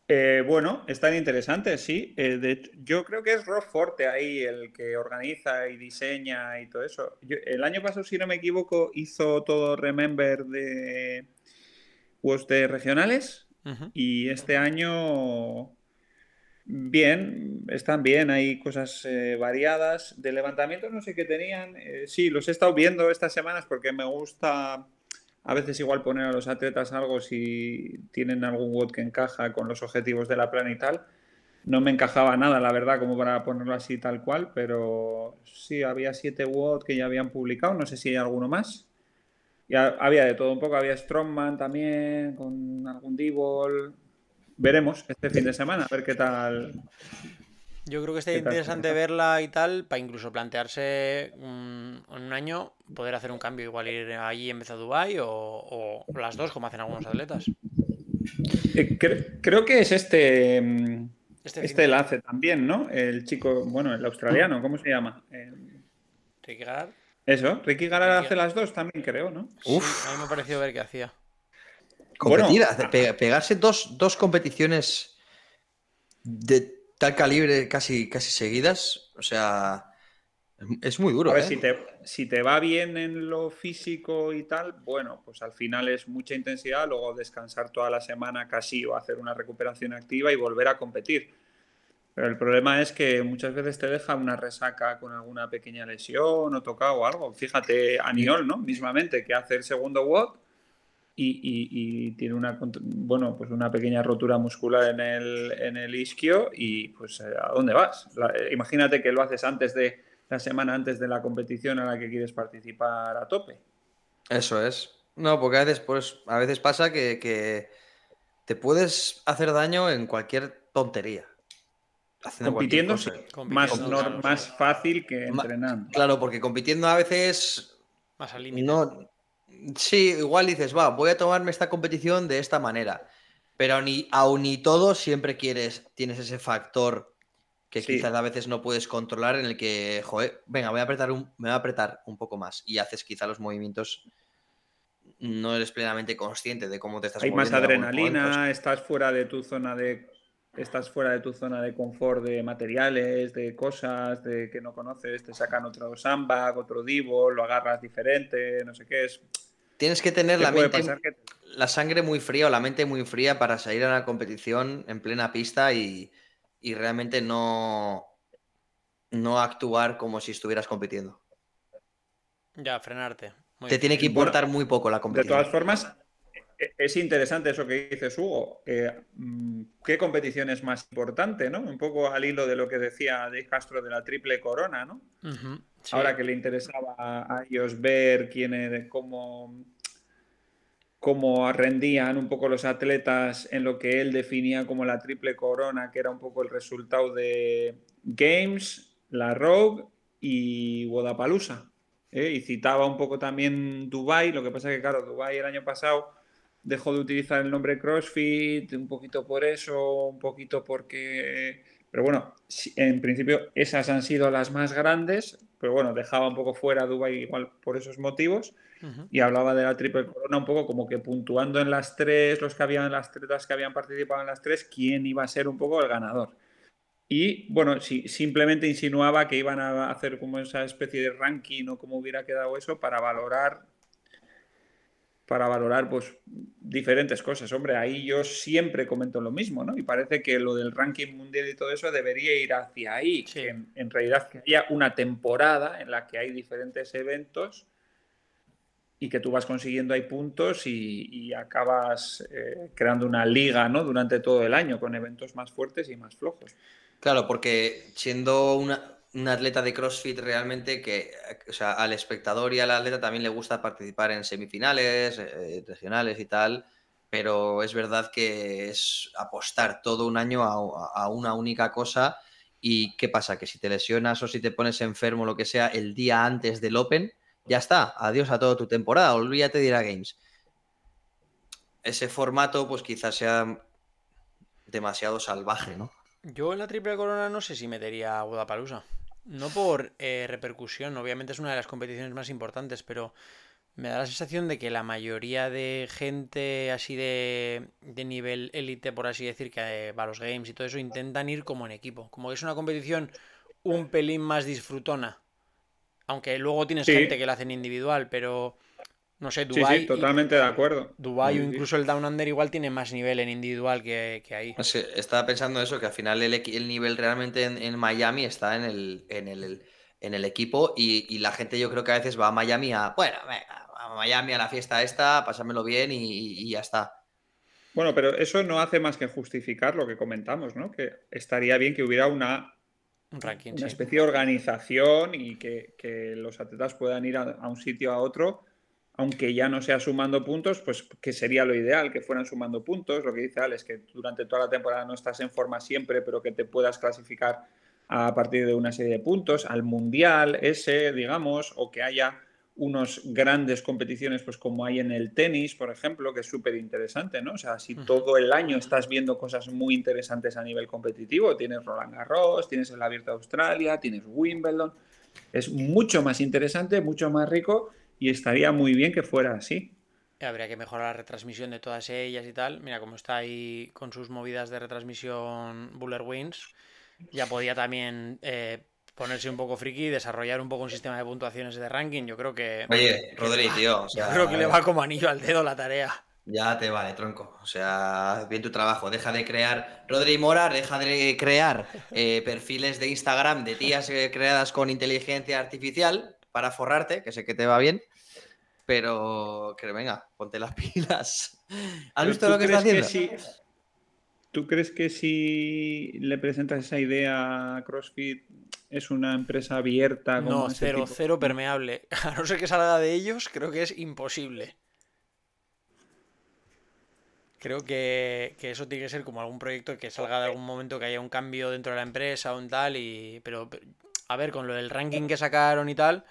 Speaker 5: Eh, bueno, están interesantes, sí. Eh, de yo creo que es Rob Forte ahí el que organiza y diseña y todo eso. Yo- el año pasado, si no me equivoco, hizo todo Remember de de regionales Y este año bien, están bien, hay cosas eh, variadas. De levantamiento no sé qué tenían. Eh, sí, los he estado viendo estas semanas porque me gusta a veces igual poner a los atletas algo si tienen algún WOD que encaja con los objetivos de la plan y tal. No me encajaba nada, la verdad, como para ponerlo así tal cual, pero sí, había siete WOD que ya habían publicado, no sé si hay alguno más. Ya había de todo un poco, había Strongman también, con algún D-Ball. Veremos este fin de semana, a ver qué tal.
Speaker 3: Yo creo que estaría
Speaker 5: ¿Qué tal?
Speaker 3: interesante verla y tal, para incluso plantearse en un año poder hacer un cambio, igual ir allí en vez de Dubai o, o las dos, como hacen algunos atletas.
Speaker 5: Eh, cre- creo que es este. mm,
Speaker 3: Este,
Speaker 5: Este la hace también, ¿no? El chico, bueno, el australiano, ¿cómo se llama?
Speaker 3: Ricky Garard.
Speaker 5: Eso, Ricky
Speaker 3: Ricky-
Speaker 5: hace las dos también, creo, ¿no?
Speaker 3: Sí, a mí me ha parecido ver qué hacía.
Speaker 4: Competir,
Speaker 5: Bueno.
Speaker 4: hacer- pe- pegarse dos, dos competiciones de tal calibre casi, casi seguidas, o sea, es muy duro,
Speaker 5: A ver,
Speaker 4: ¿eh?
Speaker 5: si te, si te va bien en lo físico y tal, bueno, pues al final es mucha intensidad, luego descansar toda la semana casi o hacer una recuperación activa y volver a competir. Pero el problema es que muchas veces te deja una resaca con alguna pequeña lesión o tocado o algo. Fíjate, Aniol, ¿no? Mismamente, que hace el segundo WOD y, tiene una, bueno, pues una pequeña rotura muscular en el, en el isquio y pues eh, ¿a dónde vas? Eh, imagínate que lo haces antes de la semana antes de la competición a la que quieres participar a tope.
Speaker 4: Eso es. No, porque a veces, pues, a veces pasa que te puedes hacer daño en cualquier tontería. Haciendo
Speaker 5: Compitiendo
Speaker 4: cosa.
Speaker 5: sí,
Speaker 3: Compitiendo,
Speaker 5: más,
Speaker 3: claro,
Speaker 5: fácil que entrenando.
Speaker 4: Claro, porque compitiendo a veces
Speaker 3: Más al límite.
Speaker 4: no. Sí, igual dices, va, voy a tomarme esta competición de esta manera. Pero ni, aun y todo, siempre quieres, tienes ese factor que
Speaker 5: Sí.
Speaker 4: quizás a veces no puedes controlar, en el que, joder, venga, voy a apretar un, me voy a apretar un poco más y haces quizá los movimientos, no eres plenamente consciente de cómo te estás
Speaker 5: Hay más
Speaker 4: moviendo
Speaker 5: adrenalina, estás fuera de tu zona de estás fuera de tu zona de confort de materiales, de cosas de que no conoces, te sacan otro sandbag, otro divo, lo agarras diferente, no sé qué es.
Speaker 4: Tienes que tener
Speaker 5: Te
Speaker 4: la mente,
Speaker 5: que-
Speaker 4: la sangre muy fría o la mente muy fría para salir a una competición en plena pista y, y realmente no, no actuar como si estuvieras compitiendo.
Speaker 3: Ya, frenarte. Muy
Speaker 4: Te
Speaker 3: bien.
Speaker 4: tiene que
Speaker 5: Bueno,
Speaker 4: importar muy poco la
Speaker 5: De
Speaker 4: competición.
Speaker 5: todas formas, es interesante eso que dices, Hugo. Eh, mm, ¿Qué competición es más importante, no? Un poco al hilo de lo que decía Dave Castro de la triple corona, ¿no?
Speaker 3: Sí.
Speaker 5: Ahora que le interesaba a ellos ver quién era, cómo, cómo rendían un poco los atletas en lo que él definía como la triple corona, que era un poco el resultado de Games, la Rogue y Wodapalooza. ¿eh? Y citaba un poco también Dubai, lo que pasa que claro, Dubai el año pasado dejó de utilizar el nombre CrossFit, un poquito por eso, un poquito porque... Pero bueno, en principio esas han sido las más grandes, pero bueno, dejaba un poco fuera Dubai igual por esos motivos
Speaker 3: Ujú.
Speaker 5: y hablaba de la triple corona un poco como que puntuando en las tres, los que habían las atletas que habían participado en las tres, quién iba a ser un poco el ganador. Y bueno, sí, simplemente insinuaba que iban a hacer como esa especie de ranking o cómo hubiera quedado eso para valorar para valorar pues diferentes cosas. Hombre, ahí yo siempre comento lo mismo, ¿no? Y parece que lo del ranking mundial y todo eso debería ir hacia ahí,
Speaker 3: Sí.
Speaker 5: que en, en realidad que haya una temporada en la que hay diferentes eventos y que tú vas consiguiendo ahí puntos y, y acabas eh, creando una liga, ¿no? Durante todo el año con eventos más fuertes y más flojos.
Speaker 4: Claro, porque siendo una, un atleta de CrossFit realmente que, o sea, al espectador y al atleta también le gusta participar en semifinales, eh, regionales y tal, pero es verdad que es apostar todo un año a, una única cosa y ¿qué pasa? Que si te lesionas o si te pones enfermo lo que sea el día antes del Open, ya está, adiós a toda tu temporada, olvídate de ir a Games. Ese formato pues quizás sea demasiado salvaje, ¿no?
Speaker 3: Yo en la triple corona no sé si metería a Budapalooza. No por eh, repercusión, obviamente es una de las competiciones más importantes, pero me da la sensación de que la mayoría de gente así de, de nivel élite, por así decir, que eh, va a los games y todo eso, intentan ir como en equipo. Como que es una competición un pelín más disfrutona. Aunque luego tienes
Speaker 5: Sí.
Speaker 3: gente que la hacen individual, pero no sé,
Speaker 5: Sí,
Speaker 3: Dubai,
Speaker 5: sí, totalmente de acuerdo.
Speaker 3: Dubai o
Speaker 5: Sí, sí.
Speaker 3: incluso el Down Under igual tiene más nivel en individual que, que ahí.
Speaker 4: Estaba pensando eso, que al final el, el nivel realmente en, en Miami está en el, en el, en el equipo y, y la gente yo creo que a veces va a Miami a, bueno, venga, a Miami a la fiesta esta, pasármelo bien y, y- ya está.
Speaker 5: Bueno, pero eso no hace más que justificar lo que comentamos, ¿no? Que estaría bien que hubiera una,
Speaker 3: Un ranking,
Speaker 5: una
Speaker 3: sí.
Speaker 5: especie de organización y que, que los atletas puedan ir a, a un sitio a otro, aunque ya no sea sumando puntos, pues que sería lo ideal, que fueran sumando puntos. Lo que dice Alex, que durante toda la temporada no estás en forma siempre, pero que te puedas clasificar a partir de una serie de puntos al mundial ese, digamos, o que haya unos grandes competiciones, pues como hay en el tenis, por ejemplo, que es súper interesante, ¿no? O sea, si todo el año estás viendo cosas muy interesantes a nivel competitivo, tienes Roland Garros, tienes el Abierto de Australia, tienes Wimbledon, es mucho más interesante, mucho más rico y estaría muy bien que fuera así.
Speaker 3: Habría que mejorar la retransmisión de todas ellas y tal. Mira, como está ahí con sus movidas de retransmisión Buller Wins, ya podía también eh, ponerse un poco friki y desarrollar un poco un sistema de puntuaciones de ranking. Yo creo que.
Speaker 4: Oye, Rodri, tío, o
Speaker 3: Yo creo que le va como anillo al dedo la tarea.
Speaker 4: ya te vale, tronco. O sea, bien tu trabajo. Deja de crear, Rodri Mora, deja de crear eh, perfiles de Instagram de tías eh, creadas con inteligencia artificial para forrarte, que sé que te va bien. Pero que venga, ponte las pilas. ¿Has visto
Speaker 5: ¿tú
Speaker 4: lo que está haciendo?
Speaker 5: si- ¿Tú crees que si le presentas esa idea a CrossFit es una empresa abierta? como
Speaker 3: No, cero,
Speaker 5: tipo?
Speaker 3: cero permeable. A no ser que salga de ellos, creo que es imposible. Creo que, que eso tiene que ser como algún proyecto que salga de algún momento que haya un cambio dentro de la empresa o un tal. Y, pero, pero, a ver, con lo del ranking que sacaron y tal,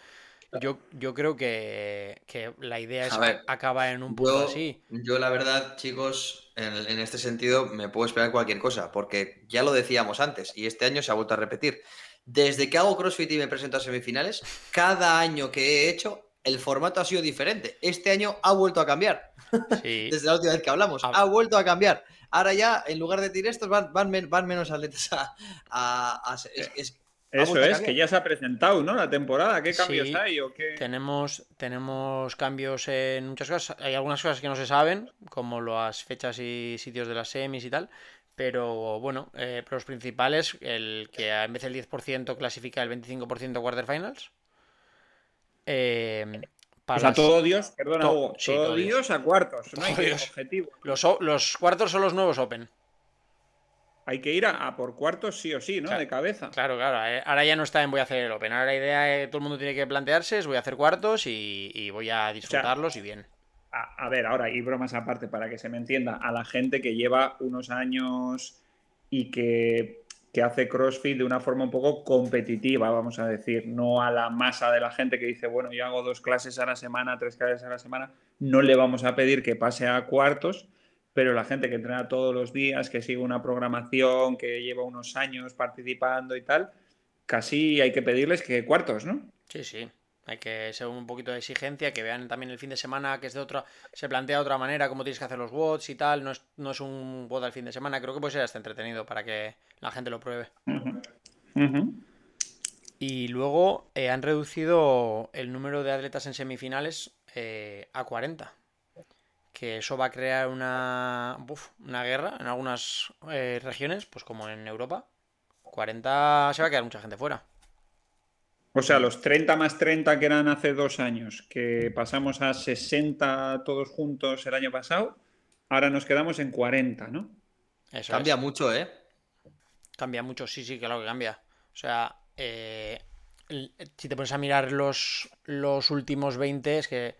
Speaker 3: Yo, yo creo que, que la idea es
Speaker 4: ver,
Speaker 3: acabar en un punto
Speaker 4: Yo,
Speaker 3: así.
Speaker 4: yo la verdad, chicos, en, en este sentido me puedo esperar cualquier cosa, porque ya lo decíamos antes y este año se ha vuelto a repetir. Desde que hago CrossFit y me presento a semifinales, cada año que he hecho, el formato ha sido diferente. Este año ha vuelto a cambiar.
Speaker 3: Sí.
Speaker 4: Desde la última vez que hablamos,
Speaker 3: Ah.
Speaker 4: ha vuelto a cambiar. Ahora ya, en lugar de tirar estos, van, van, men- van menos atletas a... a- a- es- es- ha
Speaker 5: Eso es, que ya se ha presentado, ¿no? La temporada. ¿Qué cambios
Speaker 3: Sí,
Speaker 5: hay o qué?
Speaker 3: Tenemos, tenemos cambios en muchas cosas. Hay algunas cosas que no se saben, como las fechas y sitios de las semis y tal. Pero bueno, eh, pero los principales, el que en vez del 10% clasifica el 25% quarterfinals. Eh, para
Speaker 5: O sea,
Speaker 3: las-
Speaker 5: todo Dios, perdona,
Speaker 3: To-
Speaker 5: Hugo,
Speaker 3: sí,
Speaker 5: todo,
Speaker 3: todo Dios.
Speaker 5: Dios a cuartos. No hay
Speaker 3: Dios.
Speaker 5: objetivo.
Speaker 3: los cuartos son los nuevos Open.
Speaker 5: Hay que ir a, a por cuartos sí o sí, ¿no?
Speaker 3: Claro.
Speaker 5: De cabeza.
Speaker 3: Claro, claro. eh, Ahora ya no está en voy a hacer el Open. Ahora la idea que todo el mundo tiene que plantearse es voy a hacer cuartos y, y voy a disfrutarlos y bien.
Speaker 5: A, a ver, ahora, y bromas aparte, para que se me entienda, a la gente que lleva unos años y que, que hace CrossFit de una forma un poco competitiva, vamos a decir, no a la masa de la gente que dice, bueno, yo hago dos clases a la semana, tres clases a la semana, no le vamos a pedir que pase a cuartos, pero la gente que entrena todos los días, que sigue una programación, que lleva unos años participando y tal, casi hay que pedirles que cuartos, ¿no?
Speaker 3: Sí, sí. Hay que ser un poquito de exigencia, que vean también el fin de semana, que es de otra, se plantea de otra manera cómo tienes que hacer los WODs y tal. No es, no es un WOD al fin de semana. Creo que puede ser hasta entretenido para que la gente lo pruebe. Y luego eh, han reducido el número de atletas en semifinales eh, a 40. Que eso va a crear una, uf, una guerra en algunas eh, regiones, pues como en Europa. 40 se va a quedar mucha gente fuera.
Speaker 5: O sea, los 30 más 30 que eran hace dos años, que pasamos a 60 todos juntos el año pasado, ahora nos quedamos en 40, ¿no?
Speaker 3: Eso
Speaker 4: Cambia
Speaker 3: es.
Speaker 4: mucho, ¿eh?
Speaker 3: Cambia mucho, sí, sí, claro que cambia. O sea, eh, si te pones a mirar los, los últimos 20, es que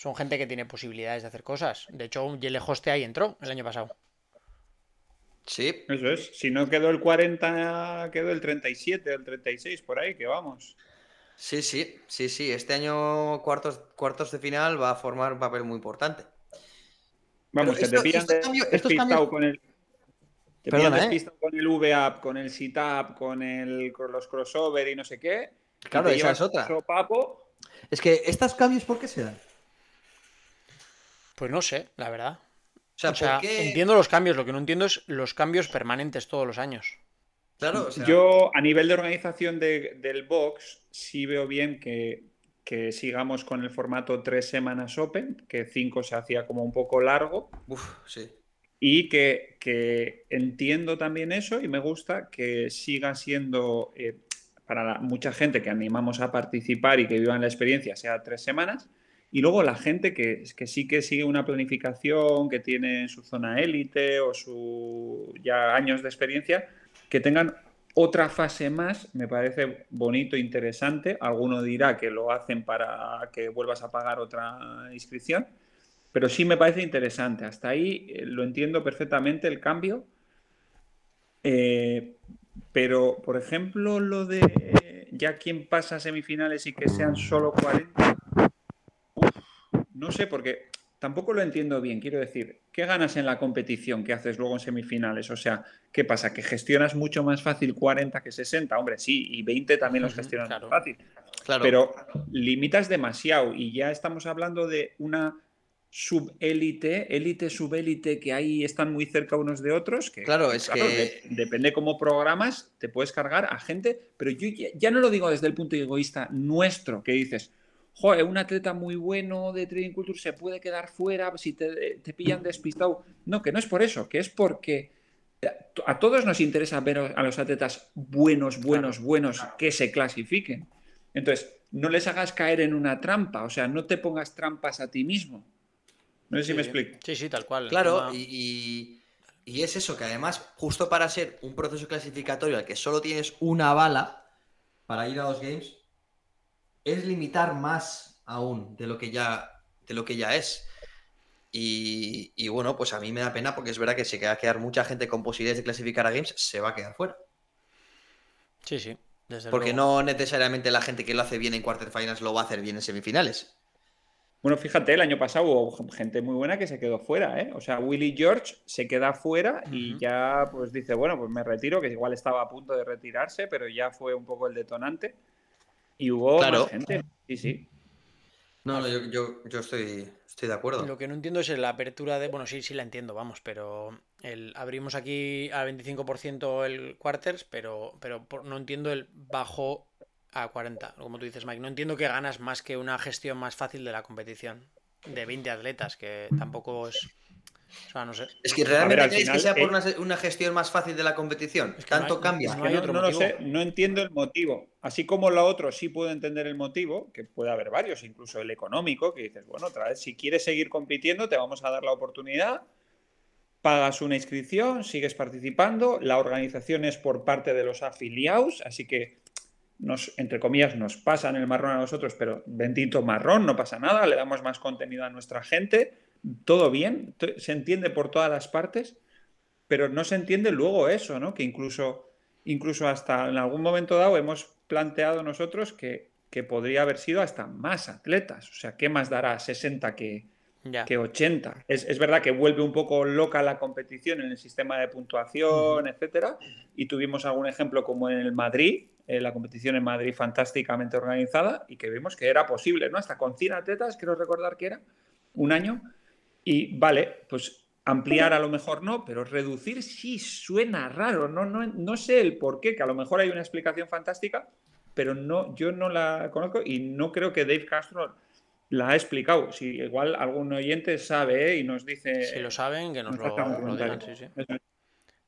Speaker 3: son gente que tiene posibilidades de hacer cosas. De hecho, Yele Hoste ahí entró el año pasado.
Speaker 4: Sí.
Speaker 5: Eso es. Si no quedó el 40, quedó el 37, el 36, por ahí, que vamos.
Speaker 4: Sí, sí, sí, sí. Este año cuartos, cuartos de final va a formar un papel muy importante.
Speaker 5: Vamos, que te
Speaker 4: esto-
Speaker 5: pillan
Speaker 4: estos
Speaker 5: de-
Speaker 4: cambios- estos
Speaker 5: despistado
Speaker 4: cambios-
Speaker 5: con el. Te
Speaker 4: Perdona, ¿eh?
Speaker 5: con el V-Up, con el Sit-Up, con, el, con los crossover y no sé qué.
Speaker 4: Claro, esa es otra.
Speaker 5: un sopapo.
Speaker 4: Es que estos cambios, ¿por qué se dan?
Speaker 3: Pues no sé, la verdad.
Speaker 4: O sea,
Speaker 3: O sea,
Speaker 4: ¿por qué?
Speaker 3: entiendo los cambios, lo que no entiendo es los cambios permanentes todos los años.
Speaker 4: Claro, o sea,
Speaker 5: Yo, a nivel de organización de- del box, sí veo bien que, que sigamos con el formato tres semanas open, que cinco se hacía como un poco largo,
Speaker 4: uf, sí.
Speaker 5: y que, que entiendo también eso y me gusta que siga siendo, eh, para la- mucha gente que animamos a participar y que vivan la experiencia, sea tres semanas. Y luego la gente que, que sí que sigue una planificación, que tiene su zona élite o su ya años de experiencia, que tengan otra fase más, me parece bonito, interesante. Alguno dirá que lo hacen para que vuelvas a pagar otra inscripción, pero sí me parece interesante. Hasta ahí eh, lo entiendo perfectamente el cambio. Eh, pero, por ejemplo, lo de eh, ya quien pasa a semifinales y que sean solo 40, uf, no sé, porque tampoco lo entiendo bien. Quiero decir, ¿qué ganas en la competición que haces luego en semifinales? O sea, ¿qué pasa? ¿Que gestionas mucho más fácil 40 que 60? Hombre, sí, y 20 también los gestionas
Speaker 3: claro.
Speaker 5: más fácil.
Speaker 4: Claro.
Speaker 5: Pero limitas demasiado y ya estamos hablando de una subélite, élite, subélite, que ahí están muy cerca unos de otros. Que,
Speaker 4: Claro, es que-
Speaker 5: de- depende cómo programas, te puedes cargar a gente, pero yo ya, ya no lo digo desde el punto egoísta nuestro, que dices, joder, un atleta muy bueno de Trading Culture se puede quedar fuera si te, te pillan despistado. No, que no es por eso, que es porque a todos nos interesa ver a los atletas buenos, buenos, buenos que se clasifiquen. Entonces, no les hagas caer en una trampa, o sea, no te pongas trampas a ti mismo. No sé si me explico.
Speaker 3: Sí, sí, tal cual.
Speaker 4: Claro, y- y es eso, que además, justo para ser un proceso clasificatorio al que solo tienes una bala para ir a los games, es limitar más aún de lo que ya, de lo que ya es. Y, y bueno, pues a mí me da pena porque es verdad que se va a quedar mucha gente con posibilidades de clasificar a games, se va a quedar fuera.
Speaker 3: Sí, sí. Desde
Speaker 4: Porque
Speaker 3: luego.
Speaker 4: no necesariamente la gente que lo hace bien en quarterfinals lo va a hacer bien en semifinales.
Speaker 5: Bueno, fíjate, el año pasado hubo gente muy buena que se quedó fuera, ¿eh? O sea, Willy George se queda fuera y ya pues dice, bueno, pues me retiro, que igual estaba a punto de retirarse, pero ya fue un poco el detonante. Y hubo
Speaker 4: Claro.
Speaker 5: más gente. Sí, sí.
Speaker 4: No, no, yo, yo, yo estoy, estoy de acuerdo.
Speaker 3: Lo que no entiendo es la apertura de. Bueno, sí, sí la entiendo, vamos, pero el abrimos aquí al 25% el quarters, pero, pero por- no entiendo el bajo a 40, como tú dices, Mike. No entiendo que ganas más que una gestión más fácil de la competición. De 20 atletas, que tampoco es. O sea, no sé.
Speaker 4: Es que
Speaker 5: ver,
Speaker 4: realmente
Speaker 5: al
Speaker 4: creéis que sea por
Speaker 5: eh,
Speaker 4: una, gestión más fácil de la competición.
Speaker 3: Es que no
Speaker 4: Tanto
Speaker 3: hay-
Speaker 4: cambia.
Speaker 3: es
Speaker 5: Que
Speaker 3: No
Speaker 5: no,
Speaker 3: otro
Speaker 5: no lo sé, no entiendo el motivo. Así como lo otro sí puedo entender el motivo, que puede haber varios, incluso el económico, que dices, bueno, otra vez, si quieres seguir compitiendo, te vamos a dar la oportunidad, pagas una inscripción, sigues participando, la organización es por parte de los afiliados, así que nos, entre comillas, nos pasan el marrón a nosotros, pero bendito marrón, no pasa nada, le damos más contenido a nuestra gente, todo bien, se entiende por todas las partes, pero no se entiende luego eso, ¿no? Que incluso, incluso hasta en algún momento dado hemos planteado nosotros que, que podría haber sido hasta más atletas. O sea, ¿qué más dará 60 que,
Speaker 3: Ya.
Speaker 5: que 80? Es, es verdad que vuelve un poco loca la competición en el sistema de puntuación, etcétera, y tuvimos algún ejemplo como en el Madrid, eh, la competición en Madrid fantásticamente organizada, y que vimos que era posible, ¿no? Hasta con 100 atletas, quiero recordar que era un año, y vale, pues ampliar a lo mejor no, pero reducir sí suena raro. No, no, no sé el por qué, que a lo mejor hay una explicación fantástica, pero no, yo no la conozco y no creo que Dave Castro la ha explicado. Si igual algún oyente sabe ¿eh? y nos dice.
Speaker 3: Si lo saben, que nos
Speaker 5: nos
Speaker 3: lo, lo digan, sí, sí.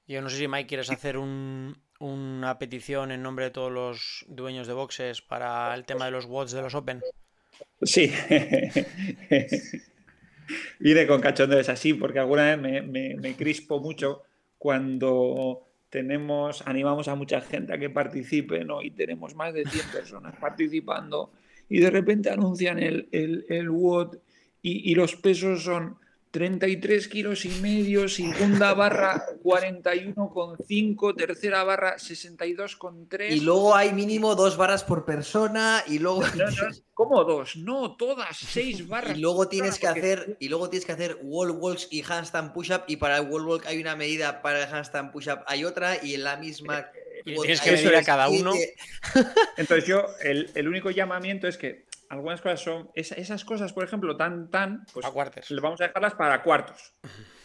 Speaker 3: Yo no sé si Mike quieres hacer un- una petición en nombre de todos los dueños de boxes para el tema de los watts de los Open.
Speaker 5: Sí. Vine con cachondeos así, porque alguna vez me, crispo mucho cuando tenemos, animamos a mucha gente a que participe, ¿no? Y tenemos más de 100 personas participando y de repente anuncian el, el, el WOD y, y los pesos son 33 kilos y medio, segunda barra 41,5, tercera barra 62,3.
Speaker 4: Y luego hay mínimo dos barras por persona y luego,
Speaker 5: No, no, ¿Cómo dos? No, todas, seis barras.
Speaker 4: y luego tienes que
Speaker 5: Porque-
Speaker 4: hacer y luego tienes que hacer wall walks y handstand push up y para el wall walk hay una medida, para el handstand push up hay otra y en la misma
Speaker 3: Y
Speaker 4: WOD
Speaker 3: tienes que
Speaker 5: medir a
Speaker 3: cada uno.
Speaker 5: Entonces yo, el, el único llamamiento es que algunas cosas son, esa- esas cosas, por ejemplo, tan, tan, pues
Speaker 3: A quarters.
Speaker 5: le vamos a dejarlas para cuartos.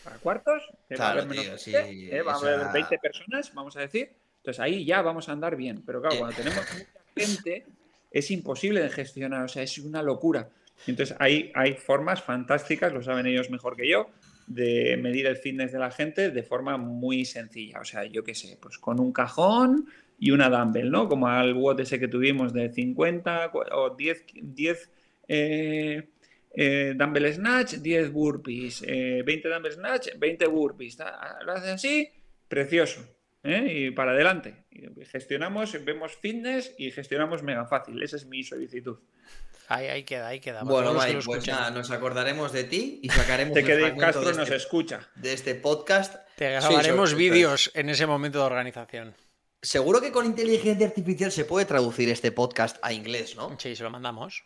Speaker 5: Para cuartos, que va a
Speaker 4: Claro,
Speaker 5: haber menos
Speaker 4: tío, sí,
Speaker 5: gente, eh, va a
Speaker 4: o
Speaker 5: haber
Speaker 4: sea-
Speaker 5: 20 personas, vamos a decir. Entonces ahí ya vamos a andar bien. Pero claro,
Speaker 4: Eh.
Speaker 5: cuando tenemos mucha gente, es imposible de gestionar, o sea, es una locura. Entonces hay, hay formas fantásticas, lo saben ellos mejor que yo, de medir el fitness de la gente de forma muy sencilla. O sea, yo qué sé, pues con un cajón y una dumbbell, ¿no? Como al WOD ese que tuvimos de 50 cu- o 10, 10 eh, eh, dumbbell snatch, 10 burpees, eh, 20 dumbbell snatch, 20 burpees. ta- Lo haces así, precioso. ¿eh? Y para adelante. Y gestionamos, vemos fitness y gestionamos mega fácil. Esa es mi solicitud.
Speaker 3: Ahí, ahí queda, ahí queda.
Speaker 4: Bueno, Mike, pues nada, nos acordaremos de ti y sacaremos
Speaker 5: De
Speaker 4: un
Speaker 5: que Castro
Speaker 4: de
Speaker 5: nos
Speaker 4: este,
Speaker 5: escucha.
Speaker 4: de este podcast.
Speaker 3: Te grabaremos vídeos en ese momento de organización.
Speaker 4: Seguro que con inteligencia artificial se puede traducir este podcast a inglés, ¿no?
Speaker 3: Sí, se lo mandamos.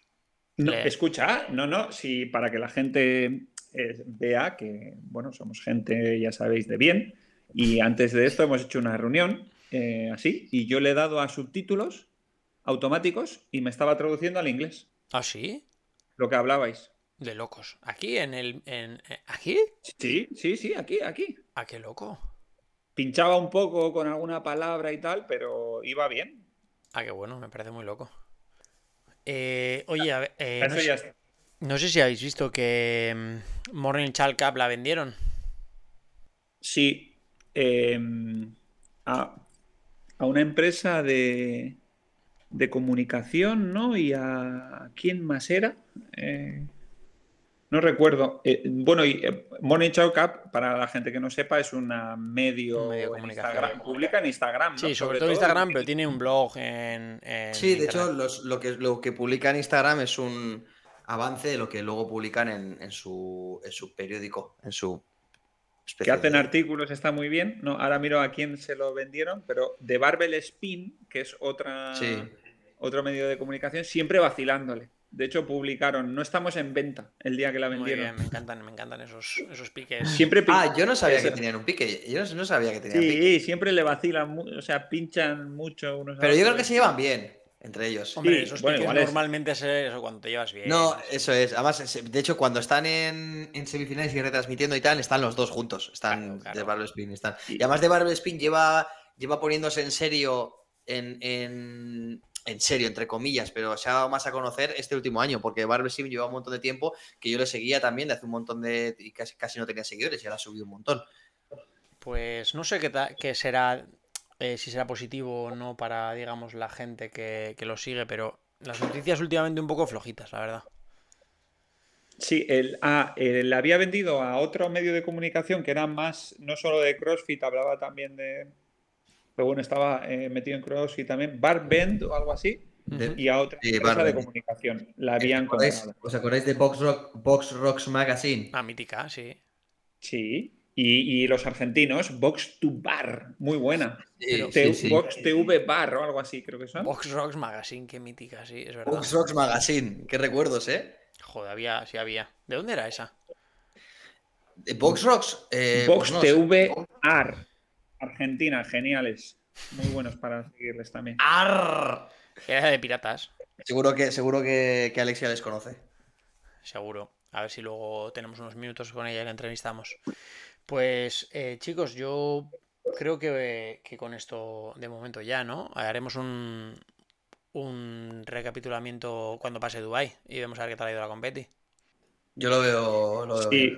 Speaker 5: No,
Speaker 3: Le-
Speaker 5: escucha, no, no, sí, para que la gente eh, vea que, bueno, somos gente, ya sabéis, de bien. Y antes de esto hemos hecho una reunión eh, así, y yo le he dado a subtítulos automáticos y me estaba traduciendo al inglés,
Speaker 3: ¿Ah, sí?
Speaker 5: lo que hablabais.
Speaker 3: De locos. ¿Aquí? ¿En el. En, eh, ¿Aquí?
Speaker 5: Sí, sí, sí, aquí, aquí.
Speaker 3: ¿A qué loco?
Speaker 5: Pinchaba un poco con alguna palabra y tal, pero iba bien.
Speaker 3: Ah, qué bueno, me parece muy loco. Eh, oye, a ver, eh, no, sé, no si habéis visto que mm, Morning Chal Cup la vendieron.
Speaker 5: Sí, eh, a, a una empresa de, de comunicación, ¿no? Y a quién más era. No recuerdo. Eh, bueno, y eh, Morning Show Cup, para la gente que no sepa, es una medio,
Speaker 3: Un medio de
Speaker 5: en
Speaker 3: comunicación.
Speaker 5: Instagram, publica en Instagram, ¿no?
Speaker 3: Sí, sobre, todo Instagram, pero tiene un blog en. en
Speaker 4: Sí, de
Speaker 3: internet.
Speaker 4: hecho, los- lo, que, lo que publica en Instagram es un avance de lo que luego publican en, en su, en su periódico, en su
Speaker 5: que hacen
Speaker 4: de-
Speaker 5: artículos, está muy bien. No, ahora miro a quién se lo vendieron, pero de Barbel Spin, que es otra,
Speaker 4: Sí.
Speaker 5: otro medio de comunicación, siempre vacilándole. De hecho, publicaron, no estamos en venta el día que la
Speaker 3: Muy
Speaker 5: vendieron.
Speaker 3: bien, me encantan, me encantan esos, esos piques.
Speaker 5: Siempre pi-
Speaker 4: Ah, yo no sabía que tenían un pique. Yo no, no sabía que tenían pique.
Speaker 5: Sí, siempre le vacilan, o sea, pinchan mucho unos a
Speaker 4: Pero yo creo que se llevan bien entre ellos.
Speaker 3: Hombre,
Speaker 5: Sí,
Speaker 3: esos
Speaker 5: bueno,
Speaker 3: piques
Speaker 5: igual
Speaker 3: normalmente es eso cuando te llevas bien.
Speaker 4: No, eso es. Además, de hecho, cuando están en, en semifinales y retransmitiendo y tal, están los dos juntos. Están
Speaker 3: Claro, claro.
Speaker 4: de Barbell Spin. Están.
Speaker 5: Sí.
Speaker 4: Y además de Barbell Spin lleva, lleva poniéndose en serio, en, en, en serio, entre comillas, pero se ha dado más a conocer este último año, porque Barbell Spin lleva un montón de tiempo que yo le seguía también de hace un montón de. y casi, casi no tenía seguidores y ahora ha subido un montón.
Speaker 3: Pues no sé qué, ta- qué será, eh, si será positivo o no para, digamos, la gente que, que lo sigue, pero las noticias últimamente un poco flojitas, la verdad.
Speaker 5: Sí, él, ah, le había vendido a otro medio de comunicación que era más, no solo de CrossFit, hablaba también de. Pero bueno, estaba eh, metido en CrossFit también, Barbend o algo así,
Speaker 4: De-
Speaker 5: y a otra empresa de
Speaker 4: Barbend.
Speaker 5: comunicación. La habían
Speaker 4: ¿Os acordáis, os acordáis de Box, Rock, Box Rocks Magazine?
Speaker 3: Ah, mítica, sí.
Speaker 5: Sí. Y, y los argentinos, Box to Bar, muy buena.
Speaker 4: Sí,
Speaker 5: T-
Speaker 4: sí, sí.
Speaker 5: Box TV Bar o algo así, creo que son.
Speaker 3: Box Rocks Magazine, qué mítica, sí, es verdad.
Speaker 4: Box Rocks Magazine. Qué recuerdos, ¿eh?
Speaker 3: Joder, había, sí había. ¿De dónde era esa?
Speaker 4: De Box Rocks. eh,
Speaker 5: Box
Speaker 4: pues no.
Speaker 5: TV AR. Argentina, geniales. Muy buenos para seguirles también.
Speaker 4: Arr.
Speaker 3: Era de piratas,
Speaker 4: Seguro que, seguro que, que Alexia les conoce.
Speaker 3: seguro. A ver si luego tenemos unos minutos con ella y la entrevistamos. Pues, eh, chicos, yo creo que, que con esto de momento ya, ¿no? Haremos un, un recapitulamiento cuando pase Dubai y vemos a ver qué tal ha ido la competi.
Speaker 4: Yo lo veo. Lo veo
Speaker 5: Sí.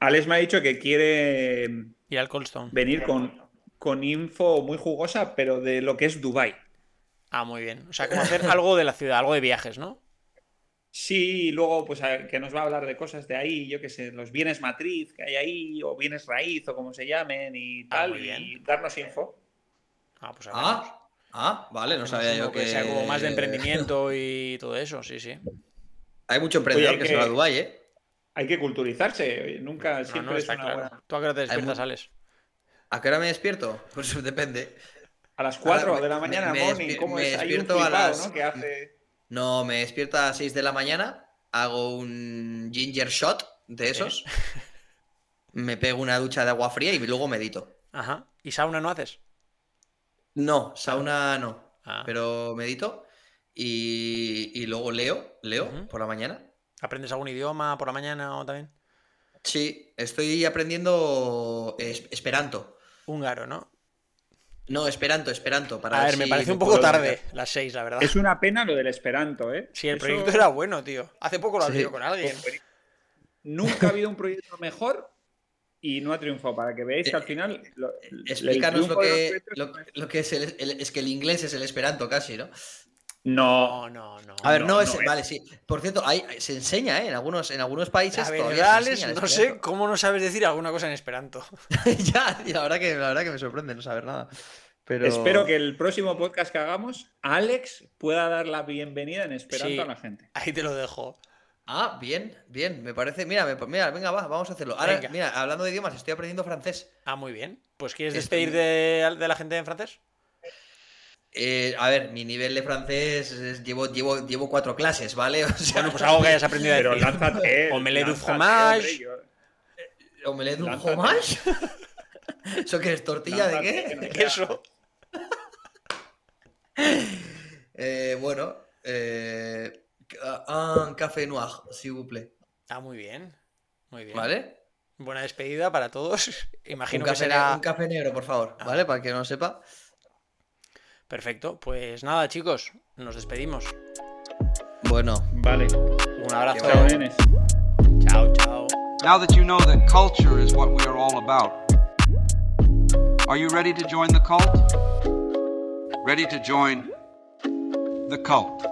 Speaker 5: Alex me ha dicho que quiere
Speaker 3: Ir al Coldstone.
Speaker 5: venir con, con info muy jugosa, pero de lo que es Dubai.
Speaker 3: Ah, muy bien. O sea, como hacer algo de la ciudad, algo de viajes, ¿no?
Speaker 5: Sí, y luego pues a- que nos va a hablar de cosas de ahí, yo qué sé, los bienes matriz que hay ahí, o bienes raíz, o como se llamen, y
Speaker 3: Ah,
Speaker 5: tal, y darnos info.
Speaker 3: Ah, pues a.
Speaker 4: Ah, ah, vale, no sabía yo que.
Speaker 3: sea como más de emprendimiento y todo eso, sí, sí.
Speaker 4: Hay mucho emprendedor
Speaker 5: Oye,
Speaker 4: que,
Speaker 5: que-
Speaker 4: se va a Dubái, ¿eh?
Speaker 5: Hay que culturizarse, nunca,
Speaker 3: No,
Speaker 5: siempre
Speaker 3: no,
Speaker 5: es una
Speaker 3: claro.
Speaker 5: buena.
Speaker 3: ¿Tú a qué hora te despiertas, Alex?
Speaker 4: ¿A qué hora me despierto? Pues depende.
Speaker 5: A las 4
Speaker 4: Ahora,
Speaker 5: de la
Speaker 4: me-
Speaker 5: mañana,
Speaker 4: me
Speaker 5: morning,
Speaker 4: despi-
Speaker 5: ¿cómo
Speaker 4: me
Speaker 5: es? Hay un
Speaker 4: despierto a
Speaker 5: flipado,
Speaker 4: las-
Speaker 5: ¿no? Que hace...
Speaker 4: No, me despierto a las 6 de la mañana, hago un ginger shot de esos, me pego una ducha de agua fría y luego medito.
Speaker 3: Ajá. ¿Y sauna no haces?
Speaker 4: No, sauna no,
Speaker 3: Ah.
Speaker 4: pero medito y, y luego leo, leo por la mañana.
Speaker 3: ¿Aprendes algún idioma por la mañana o también?
Speaker 4: Sí, estoy aprendiendo es- Esperanto.
Speaker 3: Húngaro, ¿no?
Speaker 4: No, Esperanto, Esperanto. Para
Speaker 3: A ver,
Speaker 4: ver
Speaker 3: me parece un poco tarde, las seis, la verdad.
Speaker 5: Es una pena lo del Esperanto, ¿eh?
Speaker 3: Si el
Speaker 5: Eso-
Speaker 3: proyecto era bueno, tío. Hace poco lo has
Speaker 4: Sí.
Speaker 3: visto con alguien.
Speaker 5: Nunca ha habido un proyecto mejor y no ha triunfado. Para que veáis que al final. lo- el
Speaker 4: Explícanos lo que, lo,
Speaker 5: es-
Speaker 4: lo que es el, el- Es que el inglés es el Esperanto casi, ¿no?
Speaker 5: No,
Speaker 3: No, no, no.
Speaker 4: A ver, no,
Speaker 5: no,
Speaker 4: es.
Speaker 5: no es.
Speaker 4: Vale, sí. Por cierto, hay, se enseña, ¿eh? En algunos, en algunos países.
Speaker 3: La verdad, Alex, no sé cómo no sabes decir alguna cosa en esperanto.
Speaker 4: ya, y la verdad, que, la verdad que me sorprende no saber nada. Pero...
Speaker 5: Espero que el próximo podcast que hagamos, Alex pueda dar la bienvenida en Esperanto
Speaker 3: Sí.
Speaker 5: a la gente.
Speaker 3: Ahí te lo dejo.
Speaker 4: Ah, bien, bien. Me parece. Mira, me- mira, venga, va, vamos a hacerlo. Ahora,
Speaker 3: Venga.
Speaker 4: mira, hablando de idiomas, estoy aprendiendo francés.
Speaker 3: Ah, muy bien. Pues ¿quieres
Speaker 4: Sí,
Speaker 3: despedir
Speaker 4: estoy-
Speaker 3: de, de la gente en francés?
Speaker 4: Eh, a ver, mi nivel de francés es- llevo, llevo, llevo cuatro clases, ¿vale? O sea,
Speaker 3: Bueno, pues algo que hayas aprendido a
Speaker 5: Pero lánzate.
Speaker 3: Omelette du fromage.
Speaker 5: yo-
Speaker 4: ¿Omelette du fromage? ¿Eso qué es? ¿Tortilla de
Speaker 5: lánzate, que
Speaker 4: qué?
Speaker 5: no
Speaker 3: ¿De queso?
Speaker 4: Eh, bueno, eh, un café noir, s'il vous plaît.
Speaker 3: Ah, muy bien. Muy bien.
Speaker 4: ¿Vale?
Speaker 3: Buena despedida para todos.
Speaker 4: Un
Speaker 3: Imagino que
Speaker 4: café,
Speaker 3: será.
Speaker 4: un café negro, por favor,
Speaker 3: Ah.
Speaker 4: ¿vale? Para que no lo sepa.
Speaker 3: Perfecto. Pues nada, chicos. Nos despedimos.
Speaker 4: Bueno,
Speaker 5: Vale.
Speaker 3: Un abrazo.
Speaker 5: Chao, nenes.
Speaker 3: Chao, chao.
Speaker 1: Now that you know that culture is what we are all about, are you ready to join the cult? Ready to join the cult.